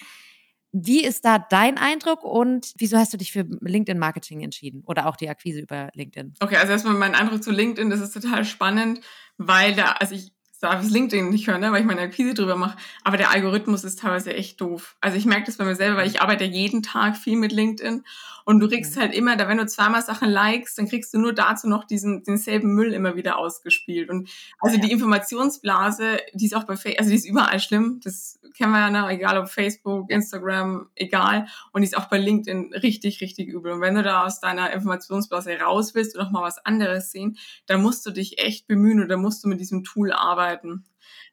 Wie ist da dein Eindruck und wieso hast du dich für LinkedIn-Marketing entschieden oder auch die Akquise über LinkedIn? Okay, also erstmal mein Eindruck zu LinkedIn, das ist total spannend, weil da, also ich darf ich LinkedIn nicht hören, ne, weil ich meine Akquise drüber mache. Aber der Algorithmus ist teilweise echt doof. Also ich merke das bei mir selber, weil ich arbeite jeden Tag viel mit LinkedIn und du kriegst halt immer, da wenn du zweimal Sachen likest, dann kriegst du nur dazu noch diesen denselben Müll immer wieder ausgespielt. Und also die Informationsblase, die ist auch bei Facebook, also die ist überall schlimm. Das kennen wir ja, ne? egal ob Facebook, Instagram, egal. Und die ist auch bei LinkedIn richtig, richtig übel. Und wenn du da aus deiner Informationsblase raus willst und noch mal was anderes sehen, dann musst du dich echt bemühen oder musst du mit diesem Tool arbeiten.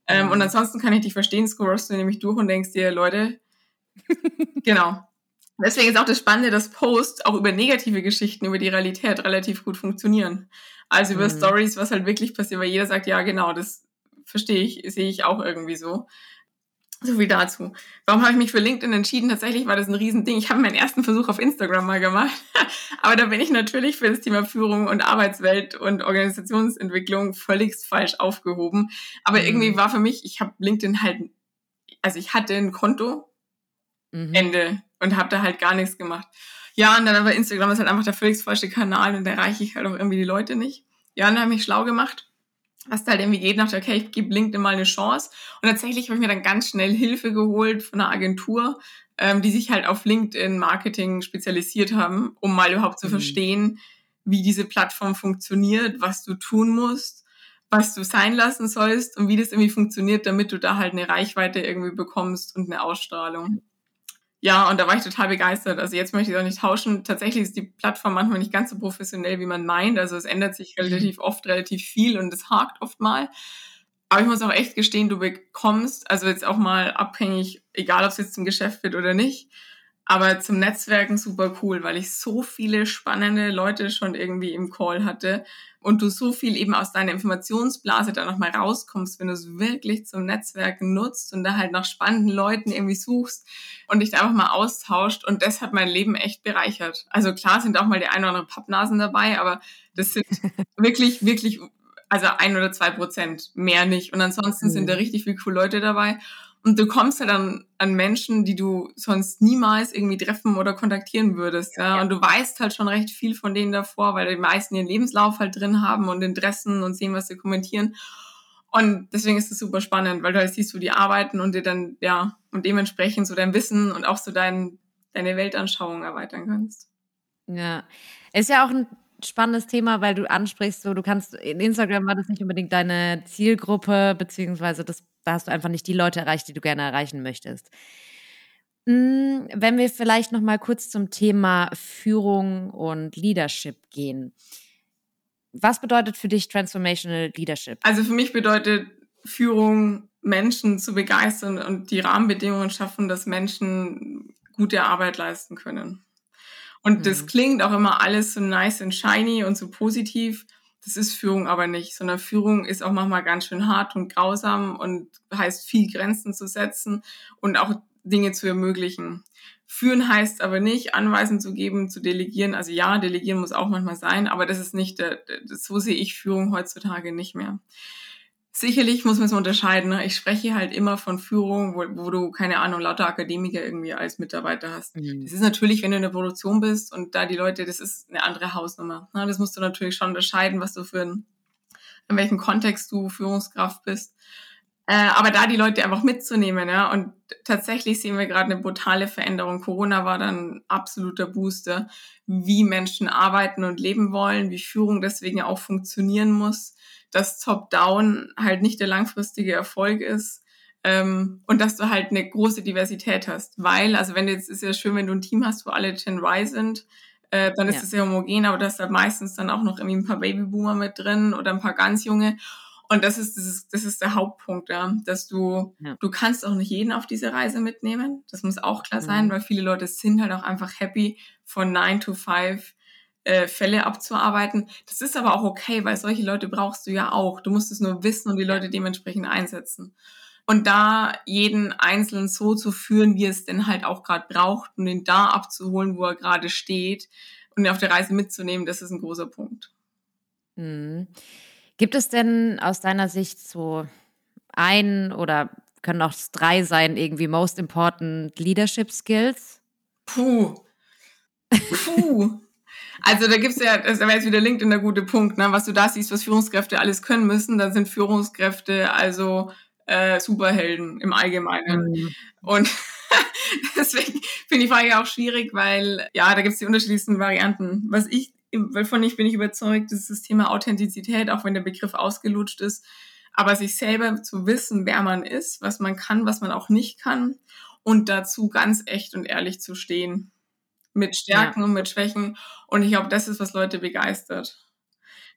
Ähm, und ansonsten kann ich dich verstehen, scrollst du nämlich durch und denkst dir, Leute, genau. Deswegen ist auch das Spannende, dass Posts auch über negative Geschichten, über die Realität relativ gut funktionieren. Also über mhm. Stories, was halt wirklich passiert, weil jeder sagt, ja, genau, das verstehe ich, sehe ich auch irgendwie so. So viel dazu. Warum habe ich mich für LinkedIn entschieden? Tatsächlich war das ein Riesending. Ich habe meinen ersten Versuch auf Instagram mal gemacht. Aber da bin ich natürlich für das Thema Führung und Arbeitswelt und Organisationsentwicklung völligst falsch aufgehoben. Aber mhm. irgendwie war für mich, ich habe LinkedIn halt, also ich hatte ein Konto, mhm. Ende, und habe da halt gar nichts gemacht. Ja, und dann aber Instagram ist halt einfach der völligst falsche Kanal und da erreiche ich halt auch irgendwie die Leute nicht. Ja, und dann habe ich schlau gemacht was da halt irgendwie geht, dachte, okay, ich gebe LinkedIn mal eine Chance. Und tatsächlich habe ich mir dann ganz schnell Hilfe geholt von einer Agentur, ähm, die sich halt auf LinkedIn-Marketing spezialisiert haben, um mal überhaupt zu mhm. verstehen, wie diese Plattform funktioniert, was du tun musst, was du sein lassen sollst und wie das irgendwie funktioniert, damit du da halt eine Reichweite irgendwie bekommst und eine Ausstrahlung. Ja, und da war ich total begeistert. Also jetzt möchte ich auch nicht tauschen. Tatsächlich ist die Plattform manchmal nicht ganz so professionell, wie man meint. Also es ändert sich mhm. relativ oft relativ viel und es hakt oft mal. Aber ich muss auch echt gestehen, du bekommst, also jetzt auch mal abhängig, egal ob es jetzt zum Geschäft wird oder nicht, aber zum Netzwerken super cool, weil ich so viele spannende Leute schon irgendwie im Call hatte und du so viel eben aus deiner Informationsblase da nochmal rauskommst, wenn du es wirklich zum Netzwerken nutzt und da halt nach spannenden Leuten irgendwie suchst und dich da einfach mal austauscht. Und das hat mein Leben echt bereichert. Also klar sind auch mal die ein oder andere Pappnasen dabei, aber das sind wirklich, wirklich, also ein oder zwei Prozent, mehr nicht. Und ansonsten mhm. sind da richtig viele coole Leute dabei. Und du kommst ja dann an Menschen, die du sonst niemals irgendwie treffen oder kontaktieren würdest. Ja? ja. Und du weißt halt schon recht viel von denen davor, weil die meisten ihren Lebenslauf halt drin haben und Interessen und sehen, was sie kommentieren. Und deswegen ist es super spannend, weil du halt siehst, wo die arbeiten und dir dann, ja, und dementsprechend so dein Wissen und auch so dein, deine Weltanschauung erweitern kannst. Ja, ist ja auch ein spannendes Thema, weil du ansprichst, so du kannst, in Instagram war das nicht unbedingt deine Zielgruppe, beziehungsweise das da hast du einfach nicht die Leute erreicht, die du gerne erreichen möchtest. Hm, wenn wir vielleicht noch mal kurz zum Thema Führung und Leadership gehen. Was bedeutet für dich Transformational Leadership? Also für mich bedeutet Führung, Menschen zu begeistern und die Rahmenbedingungen schaffen, dass Menschen gute Arbeit leisten können. Und mhm. das klingt auch immer alles so nice und shiny und so positiv. Das ist Führung aber nicht, sondern Führung ist auch manchmal ganz schön hart und grausam und heißt viel Grenzen zu setzen und auch Dinge zu ermöglichen. Führen heißt aber nicht, Anweisungen zu geben, zu delegieren. Also ja, delegieren muss auch manchmal sein, aber das ist nicht, so sehe ich Führung heutzutage nicht mehr. Sicherlich muss man es unterscheiden. Ne? Ich spreche halt immer von Führung, wo, wo du, keine Ahnung, lauter Akademiker irgendwie als Mitarbeiter hast. Mhm. Das ist natürlich, wenn du in der Produktion bist und da die Leute, das ist eine andere Hausnummer. Ne? Das musst du natürlich schon unterscheiden, was du für ein, in welchem Kontext du Führungskraft bist. Äh, aber da die Leute einfach mitzunehmen, ja, und tatsächlich sehen wir gerade eine brutale Veränderung. Corona war dann absoluter Booster, wie Menschen arbeiten und leben wollen, wie Führung deswegen auch funktionieren muss dass Top-Down halt nicht der langfristige Erfolg ist, Ähm, und dass du halt eine große Diversität hast. Weil, also wenn du jetzt ist ja schön, wenn du ein Team hast, wo alle Gen Y sind, äh, dann ist es ja. sehr homogen, aber da ist da meistens dann auch noch irgendwie ein paar Babyboomer mit drin oder ein paar ganz junge. Und das ist, das ist, das ist der Hauptpunkt, ja, dass du, ja. du kannst auch nicht jeden auf diese Reise mitnehmen. Das muss auch klar sein, mhm. weil viele Leute sind halt auch einfach happy, von 9 to 5 äh, Fälle abzuarbeiten. Das ist aber auch okay, weil solche Leute brauchst du ja auch. Du musst es nur wissen und die Leute dementsprechend einsetzen. Und da jeden Einzelnen so zu führen, wie es denn halt auch gerade braucht und ihn da abzuholen, wo er gerade steht und ihn auf der Reise mitzunehmen, das ist ein großer Punkt. Mhm. Gibt es denn aus deiner Sicht so ein oder können auch drei sein, irgendwie most important Leadership Skills? Puh. Puh. Also da gibt's ja, da wäre jetzt wieder LinkedIn der gute Punkt, ne? was du da siehst, was Führungskräfte alles können müssen, dann sind Führungskräfte also äh, Superhelden im Allgemeinen. Mhm. Und deswegen finde ich die Frage auch schwierig, weil ja, da gibt's die unterschiedlichsten Varianten. Was ich, wovon ich bin ich überzeugt, ist das Thema Authentizität, auch wenn der Begriff ausgelutscht ist, aber sich selber zu wissen, wer man ist, was man kann, was man auch nicht kann und dazu ganz echt und ehrlich zu stehen. Mit Stärken ja. und mit Schwächen. Und ich glaube, das ist, was Leute begeistert.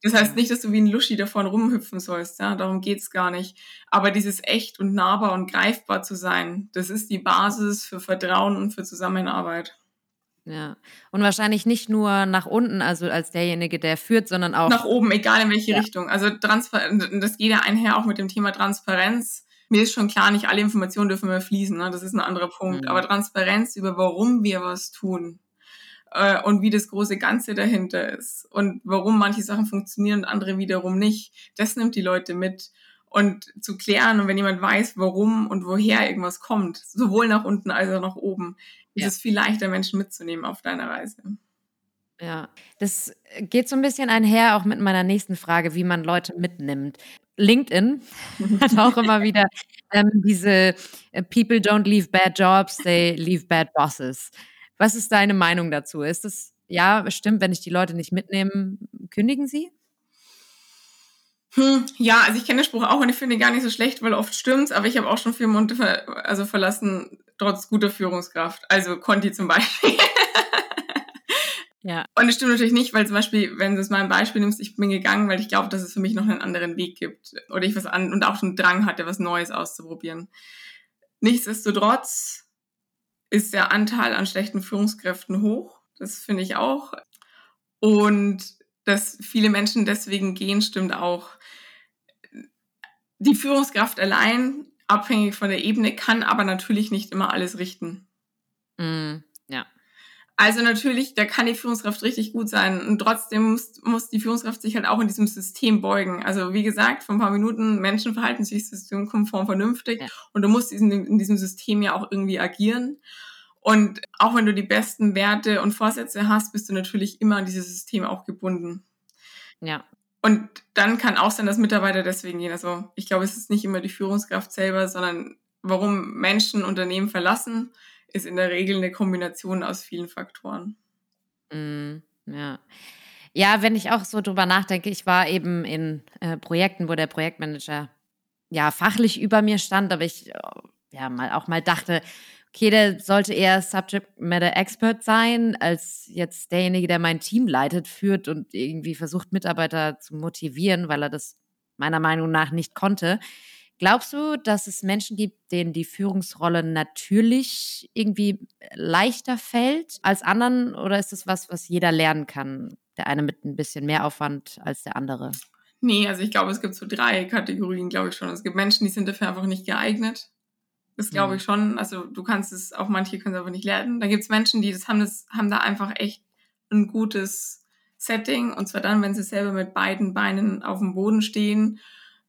Das heißt nicht, dass du wie ein Luschi davon rumhüpfen sollst, ja, darum geht's gar nicht. Aber dieses echt und nahbar und greifbar zu sein, das ist die Basis für Vertrauen und für Zusammenarbeit. Ja. Und wahrscheinlich nicht nur nach unten, also als derjenige, der führt, sondern auch nach oben, egal in welche ja. Richtung. Also Transpar das geht ja einher auch mit dem Thema Transparenz. Mir ist schon klar, nicht alle Informationen dürfen mehr fließen, ne? das ist ein anderer Punkt. Mhm. Aber Transparenz über warum wir was tun, äh, und wie das große Ganze dahinter ist und warum manche Sachen funktionieren und andere wiederum nicht. Das nimmt die Leute mit. Und zu klären und wenn jemand weiß, warum und woher irgendwas kommt, sowohl nach unten als auch nach oben, ja. ist es viel leichter, Menschen mitzunehmen auf deiner Reise. Ja, das geht so ein bisschen einher auch mit meiner nächsten Frage, wie man Leute mitnimmt. LinkedIn hat auch immer wieder ähm, diese äh, People don't leave bad jobs, they leave bad bosses. Was ist deine Meinung dazu? Ist es, ja, stimmt, wenn ich die Leute nicht mitnehme, kündigen sie? Hm, ja, also ich kenne den Spruch auch und ich finde ihn gar nicht so schlecht, weil oft stimmt's, aber ich habe auch schon viel Monte ver also verlassen, trotz guter Führungskraft. Also Conti zum Beispiel. ja. Und es stimmt natürlich nicht, weil zum Beispiel, wenn du es mal ein Beispiel nimmst, ich bin gegangen, weil ich glaube, dass es für mich noch einen anderen Weg gibt. Oder ich was an und auch schon Drang hatte, was Neues auszuprobieren. Nichtsdestotrotz ist der Anteil an schlechten Führungskräften hoch. Das finde ich auch. Und dass viele Menschen deswegen gehen, stimmt auch. Die Führungskraft allein, abhängig von der Ebene, kann aber natürlich nicht immer alles richten. Mm, ja. Also natürlich, da kann die Führungskraft richtig gut sein und trotzdem muss, muss die Führungskraft sich halt auch in diesem System beugen. Also wie gesagt, vor ein paar Minuten, Menschen verhalten sich systemkonform vernünftig ja. und du musst in, in diesem System ja auch irgendwie agieren. Und auch wenn du die besten Werte und Vorsätze hast, bist du natürlich immer an dieses System auch gebunden. Ja. Und dann kann auch sein, dass Mitarbeiter deswegen gehen. Also ich glaube, es ist nicht immer die Führungskraft selber, sondern warum Menschen Unternehmen verlassen, ist in der Regel eine Kombination aus vielen Faktoren. Mm, ja. Ja, wenn ich auch so drüber nachdenke, ich war eben in äh, Projekten, wo der Projektmanager ja fachlich über mir stand, aber ich äh, ja mal auch mal dachte, okay, der sollte eher Subject Matter Expert sein, als jetzt derjenige, der mein Team leitet, führt und irgendwie versucht, Mitarbeiter zu motivieren, weil er das meiner Meinung nach nicht konnte. Glaubst du, dass es Menschen gibt, denen die Führungsrolle natürlich irgendwie leichter fällt als anderen? Oder ist es was, was jeder lernen kann? Der eine mit ein bisschen mehr Aufwand als der andere? Nee, also ich glaube, es gibt so drei Kategorien, glaube ich schon. Es gibt Menschen, die sind dafür einfach nicht geeignet. Das glaube mhm. ich schon. Also du kannst es, auch manche können es aber nicht lernen. Da gibt es Menschen, die das haben, das haben da einfach echt ein gutes Setting. Und zwar dann, wenn sie selber mit beiden Beinen auf dem Boden stehen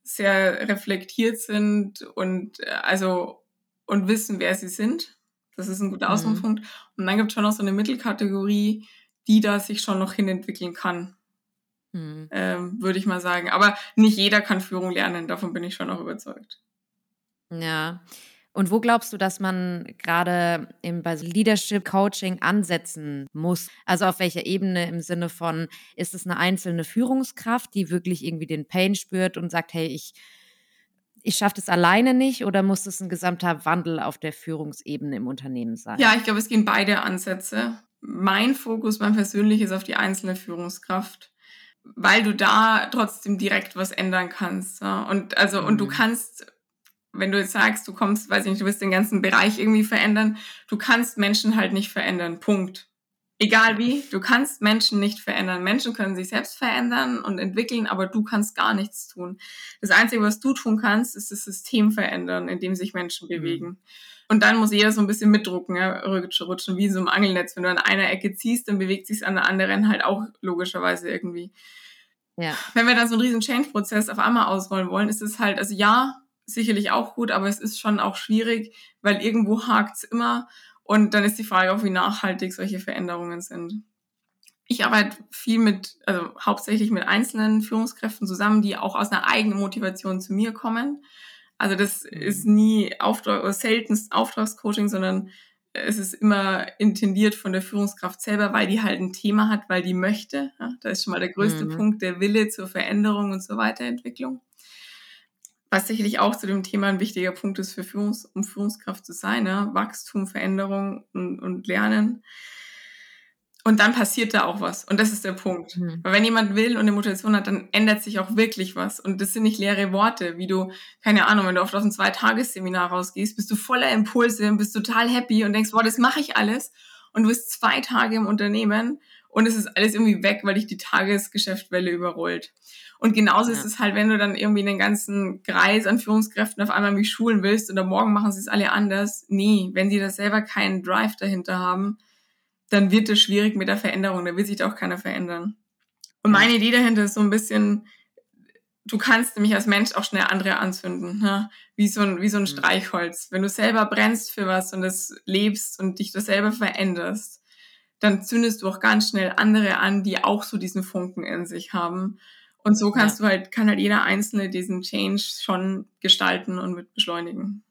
sehr reflektiert sind und äh, also und wissen, wer sie sind. Das ist ein guter mhm. Ausgangspunkt. Und dann gibt es schon noch so eine Mittelkategorie, die da sich schon noch hinentwickeln kann. Mhm. Ähm, Würde ich mal sagen. Aber nicht jeder kann Führung lernen, davon bin ich schon auch überzeugt. Ja. Und wo glaubst du, dass man gerade bei Leadership Coaching ansetzen muss? Also auf welcher Ebene im Sinne von, ist es eine einzelne Führungskraft, die wirklich irgendwie den Pain spürt und sagt, hey, ich ich schaffe das alleine nicht oder muss es ein gesamter Wandel auf der Führungsebene im Unternehmen sein? Ja, ich glaube, es gehen beide Ansätze. Mein Fokus, mein persönliches auf die einzelne Führungskraft, weil du da trotzdem direkt was ändern kannst. Ja? Und also, mhm. und du mhm. kannst, wenn du jetzt sagst, du kommst, weiß ich nicht, du willst den ganzen Bereich irgendwie verändern, du kannst Menschen halt nicht verändern. Punkt. Egal wie, du kannst Menschen nicht verändern. Menschen können sich selbst verändern und entwickeln, aber du kannst gar nichts tun. Das Einzige, was du tun kannst, ist das System verändern, in dem sich Menschen mhm. bewegen. Und dann muss jeder so ein bisschen mitdrucken, ja, rutschen, wie so im Angelnetz. Wenn du an einer Ecke ziehst, dann bewegt sich an der anderen halt auch logischerweise irgendwie. Ja. Wenn wir dann so einen riesen Change-Prozess auf einmal ausrollen wollen, ist es halt, also ja, sicherlich auch gut, aber es ist schon auch schwierig, weil irgendwo hakt's immer und dann ist die Frage auch, wie nachhaltig solche Veränderungen sind. Ich arbeite viel mit, also hauptsächlich mit einzelnen Führungskräften zusammen, die auch aus einer eigenen Motivation zu mir kommen. Also das mhm. ist nie Auftrag oder seltenst Auftragscoaching, sondern es ist immer intendiert von der Führungskraft selber, weil die halt ein Thema hat, weil die möchte. Ja, da ist schon mal der größte mhm. Punkt, der Wille zur Veränderung und zur Weiterentwicklung was sicherlich auch zu dem Thema ein wichtiger Punkt ist für Führungs um Führungskraft zu sein, ne? Wachstum, Veränderung und, und Lernen. Und dann passiert da auch was. Und das ist der Punkt. Mhm. Weil wenn jemand will und eine Motivation hat, dann ändert sich auch wirklich was. Und das sind nicht leere Worte, wie du, keine Ahnung, wenn du oft aus einem Zwei-Tages-Seminar rausgehst, bist du voller Impulse und bist total happy und denkst, boah, das mache ich alles. Und du bist zwei Tage im Unternehmen und es ist alles irgendwie weg, weil dich die Tagesgeschäftwelle überrollt. Und genauso ja. ist es halt, wenn du dann irgendwie einen ganzen Kreis an Führungskräften auf einmal mich schulen willst und morgen machen sie es alle anders. Nee, wenn sie da selber keinen Drive dahinter haben, dann wird es schwierig mit der Veränderung. Da will sich da auch keiner verändern. Und meine Idee dahinter ist so ein bisschen, du kannst nämlich als Mensch auch schnell andere anzünden, ne? wie so ein, wie so ein mhm. Streichholz. Wenn du selber brennst für was und das lebst und dich das selber veränderst, dann zündest du auch ganz schnell andere an, die auch so diesen Funken in sich haben. Und so kannst ja. du halt, kann halt jeder Einzelne diesen Change schon gestalten und mit beschleunigen.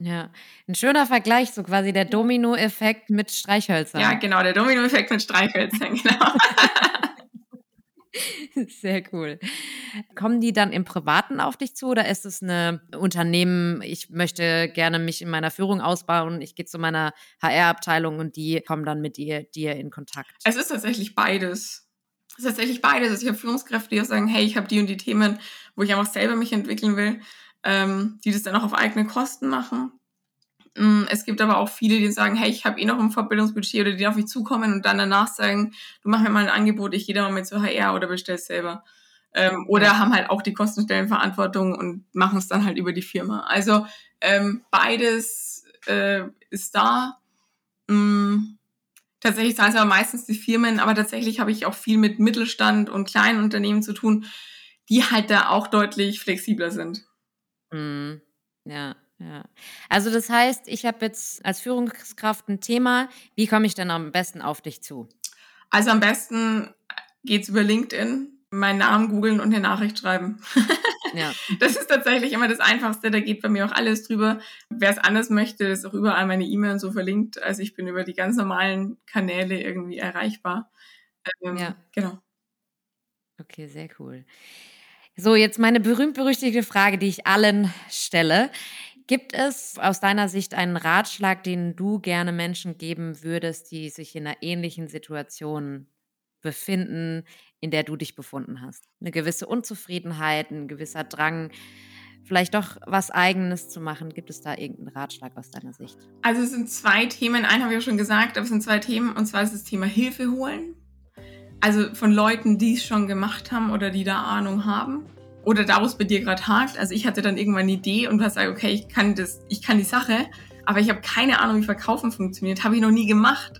Ja, ein schöner Vergleich, so quasi der Domino-Effekt mit Streichhölzern. Ja, genau, der Domino-Effekt mit Streichhölzern, genau. Sehr cool. Kommen die dann im Privaten auf dich zu oder ist es eine Unternehmen, ich möchte gerne mich in meiner Führung ausbauen, ich gehe zu meiner HR-Abteilung und die kommen dann mit dir, dir in Kontakt? Es ist tatsächlich beides. Es ist tatsächlich beides. Also ich habe Führungskräfte, die auch sagen, hey, ich habe die und die Themen, wo ich einfach selber mich entwickeln will, ähm, die das dann auch auf eigene Kosten machen. Mm, es gibt aber auch viele, die sagen, hey, ich habe eh noch ein Fortbildungsbudget oder die auf mich zukommen und dann danach sagen, du mach mir mal ein Angebot, ich gehe da mal mit zur HR oder bestell selber. Ähm, oder haben halt auch die Kostenstellenverantwortung und machen es dann halt über die Firma. Also ähm, beides äh, ist da. Mm, Tatsächlich zahlen es aber meistens die Firmen, aber tatsächlich habe ich auch viel mit Mittelstand und kleinen Unternehmen zu tun, die halt da auch deutlich flexibler sind. Mm, ja, ja. Also das heißt, ich habe jetzt als Führungskraft ein Thema. Wie komme ich denn am besten auf dich zu? Also am besten geht's über LinkedIn meinen Namen googeln und eine Nachricht schreiben. Ja. Das ist tatsächlich immer das Einfachste. Da geht bei mir auch alles drüber. Wer es anders möchte, ist auch überall meine E-Mail und so verlinkt. Also ich bin über die ganz normalen Kanäle irgendwie erreichbar. Ähm, ja. Genau. Okay, sehr cool. So, jetzt meine berühmt-berüchtigte Frage, die ich allen stelle. Gibt es aus deiner Sicht einen Ratschlag, den du gerne Menschen geben würdest, die sich in einer ähnlichen Situation befinden, in der du dich befunden hast. Eine gewisse Unzufriedenheit, ein gewisser Drang, vielleicht doch was Eigenes zu machen. Gibt es da irgendeinen Ratschlag aus deiner Sicht? Also es sind zwei Themen. Einen habe ich ja schon gesagt, aber es sind zwei Themen. Und zwar ist das Thema Hilfe holen. Also von Leuten, die es schon gemacht haben oder die da Ahnung haben. Oder da, wo es bei dir gerade hakt. Also ich hatte dann irgendwann eine Idee und hast gesagt, okay, ich kann das, ich kann die Sache, aber ich habe keine Ahnung, wie Verkaufen funktioniert. Habe ich noch nie gemacht.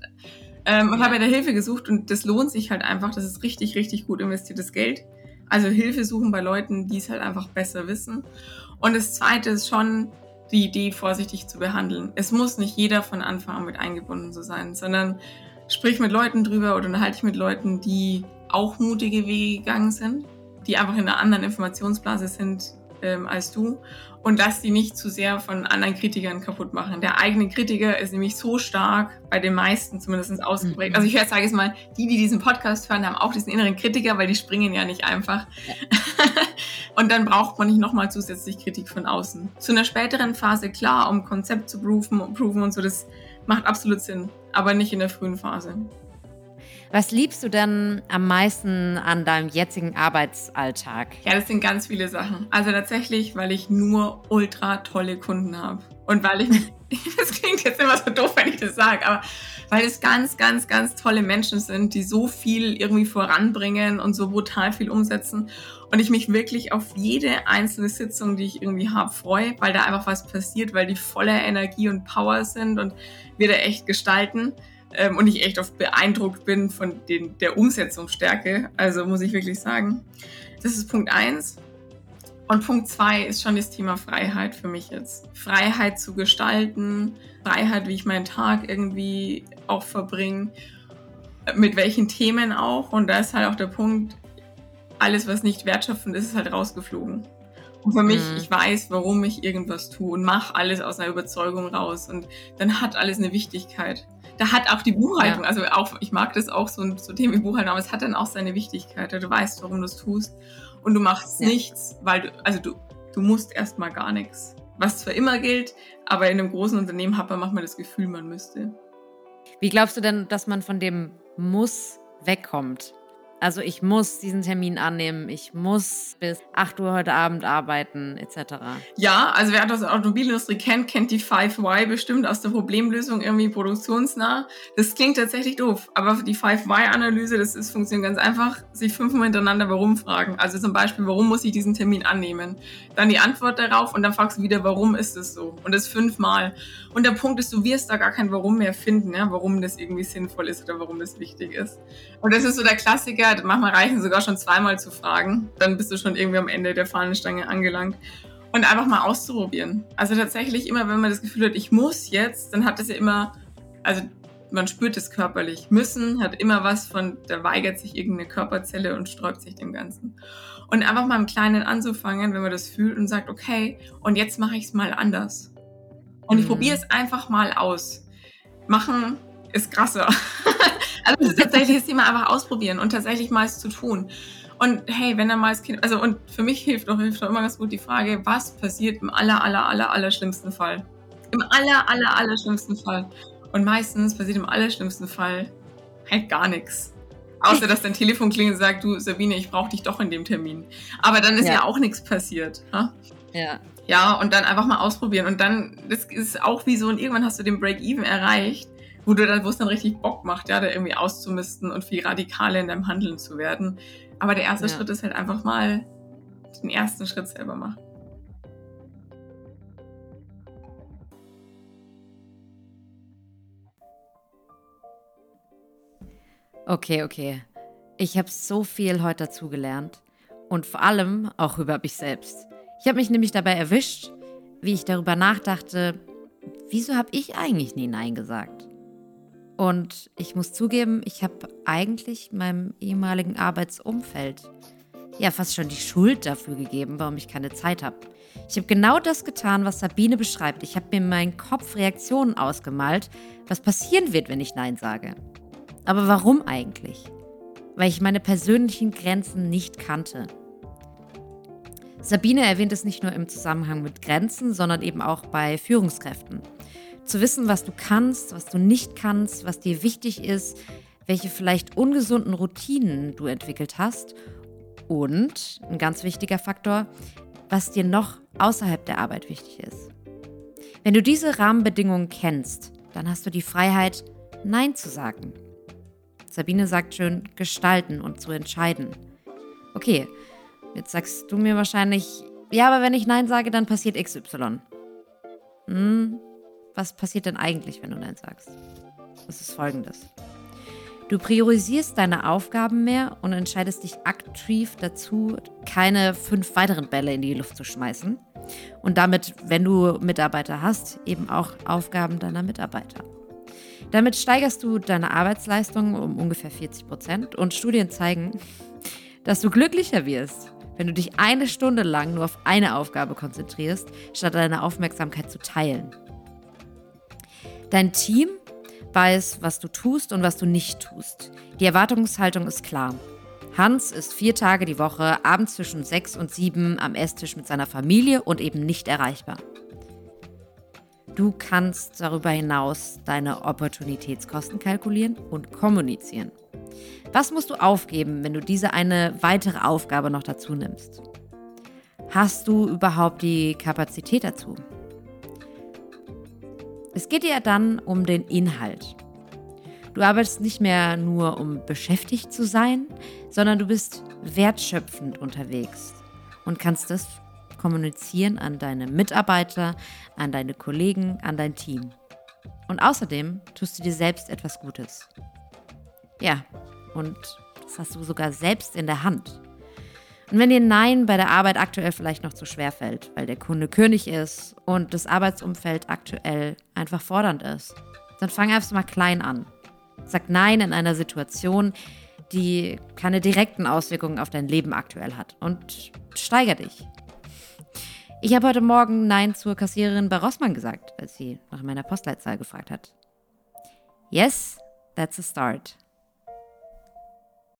Ähm, und habe ja da Hilfe gesucht und das lohnt sich halt einfach. Das ist richtig, richtig gut investiertes Geld. Also Hilfe suchen bei Leuten, die es halt einfach besser wissen. Und das Zweite ist schon die Idee, vorsichtig zu behandeln. Es muss nicht jeder von Anfang an mit eingebunden zu sein, sondern sprich mit Leuten drüber oder unterhalte dich mit Leuten, die auch mutige Wege gegangen sind, die einfach in einer anderen Informationsblase sind ähm, als du und lass die nicht zu sehr von anderen Kritikern kaputt machen. Der eigene Kritiker ist nämlich so stark, bei den meisten zumindest ausgeprägt. Mhm. Also ich sage es mal, die, die diesen Podcast hören, haben auch diesen inneren Kritiker, weil die springen ja nicht einfach. Ja. Und dann braucht man nicht nochmal zusätzlich Kritik von außen. Zu einer späteren Phase, klar, um Konzept zu proofen, proofen und so, das macht absolut Sinn, aber nicht in der frühen Phase. Was liebst du denn am meisten an deinem jetzigen Arbeitsalltag? Ja, das sind ganz viele Sachen. Also tatsächlich, weil ich nur ultra tolle Kunden habe. Und weil ich, das klingt jetzt immer so doof, wenn ich das sage, aber weil es ganz, ganz, ganz tolle Menschen sind, die so viel irgendwie voranbringen und so brutal viel umsetzen. Und ich mich wirklich auf jede einzelne Sitzung, die ich irgendwie habe, freue, weil da einfach was passiert, weil die voller Energie und Power sind und wir da echt gestalten ähm, und ich echt oft beeindruckt bin von den, der Umsetzungsstärke. Also muss ich wirklich sagen. Das ist Punkt eins. Und Punkt zwei ist schon das Thema Freiheit für mich jetzt. Freiheit zu gestalten, Freiheit, wie ich meinen Tag irgendwie auch verbringe, mit welchen Themen auch. Und da ist halt auch der Punkt, alles, was nicht wertschöpfend ist, ist halt rausgeflogen. Und für mich, mhm. ich weiß, warum ich irgendwas tue und mache alles aus einer Überzeugung raus. Und dann hat alles eine Wichtigkeit da hat auch die Buchhaltung, ja. also auch, ich mag das auch so, so Themen wie Buchhaltung, aber es hat dann auch seine Wichtigkeit. Du weißt, warum du es tust. Und du machst ja. nichts, weil du, also du, du musst erstmal gar nichts. Was zwar immer gilt, aber in einem großen Unternehmen hat man manchmal das Gefühl, man müsste. Wie glaubst du denn, dass man von dem Muss wegkommt? Also ich muss diesen Termin annehmen, ich muss bis 8 Uhr heute Abend arbeiten, etc. Ja, also wer das Automobilindustrie kennt, kennt die 5Y bestimmt aus der Problemlösung irgendwie produktionsnah. Das klingt tatsächlich doof, aber die 5Y-Analyse, das ist funktioniert ganz einfach, sich fünfmal hintereinander warum fragen. Also zum Beispiel, warum muss ich diesen Termin annehmen? Dann die Antwort darauf und dann fragst du wieder, warum ist es so? Und das fünfmal. Und der Punkt ist, du wirst da gar kein Warum mehr finden, ja? warum das irgendwie sinnvoll ist oder warum das wichtig ist. Und das ist so der Klassiker, ja, manchmal reichen sogar schon zweimal zu fragen. Dann bist du schon irgendwie am Ende der Fahnenstange angelangt. Und einfach mal auszuprobieren. Also tatsächlich immer, wenn man das Gefühl hat, ich muss jetzt, dann hat es ja immer, also man spürt es körperlich. Müssen hat immer was von, da weigert sich irgendeine Körperzelle und sträubt sich dem Ganzen. Und einfach mal im Kleinen anzufangen, wenn man das fühlt und sagt, okay, und jetzt mache ich es mal anders. Und mhm. ich probiere es einfach mal aus. Machen ist krasser. Also das ist tatsächlich das Thema einfach ausprobieren und tatsächlich mal es zu tun. Und hey, wenn dann mal das Kind, also und für mich hilft doch, hilft doch immer ganz gut die Frage, was passiert im aller, aller, aller, aller schlimmsten Fall? Im aller, aller, aller schlimmsten Fall. Und meistens passiert im allerschlimmsten Fall halt gar nichts. Außer dass dein Telefon klingelt und sagt, du Sabine, ich brauche dich doch in dem Termin. Aber dann ist ja, ja auch nichts passiert. Ha? Ja. Ja, und dann einfach mal ausprobieren. Und dann, das ist auch wie so, und irgendwann hast du den Break-Even erreicht wo du dann, wo es dann richtig Bock macht, ja, da irgendwie auszumisten und viel radikaler in deinem Handeln zu werden. Aber der erste ja. Schritt ist halt einfach mal den ersten Schritt selber machen. Okay, okay. Ich habe so viel heute dazugelernt und vor allem auch über mich selbst. Ich habe mich nämlich dabei erwischt, wie ich darüber nachdachte, wieso habe ich eigentlich nie Nein gesagt? Und ich muss zugeben, ich habe eigentlich meinem ehemaligen Arbeitsumfeld ja fast schon die Schuld dafür gegeben, warum ich keine Zeit habe. Ich habe genau das getan, was Sabine beschreibt. Ich habe mir in meinem Kopf Reaktionen ausgemalt, was passieren wird, wenn ich Nein sage. Aber warum eigentlich? Weil ich meine persönlichen Grenzen nicht kannte. Sabine erwähnt es nicht nur im Zusammenhang mit Grenzen, sondern eben auch bei Führungskräften. Zu wissen, was du kannst, was du nicht kannst, was dir wichtig ist, welche vielleicht ungesunden Routinen du entwickelt hast und, ein ganz wichtiger Faktor, was dir noch außerhalb der Arbeit wichtig ist. Wenn du diese Rahmenbedingungen kennst, dann hast du die Freiheit, Nein zu sagen. Sabine sagt schön, gestalten und zu entscheiden. Okay, jetzt sagst du mir wahrscheinlich, ja, aber wenn ich Nein sage, dann passiert XY. Hm, was passiert denn eigentlich, wenn du Nein sagst? Das ist folgendes. Du priorisierst deine Aufgaben mehr und entscheidest dich aktiv dazu, keine fünf weiteren Bälle in die Luft zu schmeißen. Und damit, wenn du Mitarbeiter hast, eben auch Aufgaben deiner Mitarbeiter. Damit steigerst du deine Arbeitsleistung um ungefähr 40 Prozent und Studien zeigen, dass du glücklicher wirst, wenn du dich eine Stunde lang nur auf eine Aufgabe konzentrierst, statt deine Aufmerksamkeit zu teilen. Dein Team weiß, was du tust und was du nicht tust. Die Erwartungshaltung ist klar. Hans ist vier Tage die Woche abends zwischen sechs und sieben am Esstisch mit seiner Familie und eben nicht erreichbar. Du kannst darüber hinaus deine Opportunitätskosten kalkulieren und kommunizieren. Was musst du aufgeben, wenn du diese eine weitere Aufgabe noch dazu nimmst? Hast du überhaupt die Kapazität dazu? Es geht dir dann um den Inhalt. Du arbeitest nicht mehr nur, um beschäftigt zu sein, sondern du bist wertschöpfend unterwegs und kannst das kommunizieren an deine Mitarbeiter, an deine Kollegen, an dein Team. Und außerdem tust du dir selbst etwas Gutes. Ja, und das hast du sogar selbst in der Hand. Und wenn dir Nein bei der Arbeit aktuell vielleicht noch zu schwer fällt, weil der Kunde König ist und das Arbeitsumfeld aktuell einfach fordernd ist, dann fang erst mal klein an. Sag Nein in einer Situation, die keine direkten Auswirkungen auf dein Leben aktuell hat und steiger dich. Ich habe heute Morgen Nein zur Kassiererin bei Rossmann gesagt, als sie nach meiner Postleitzahl gefragt hat. Yes, that's a start.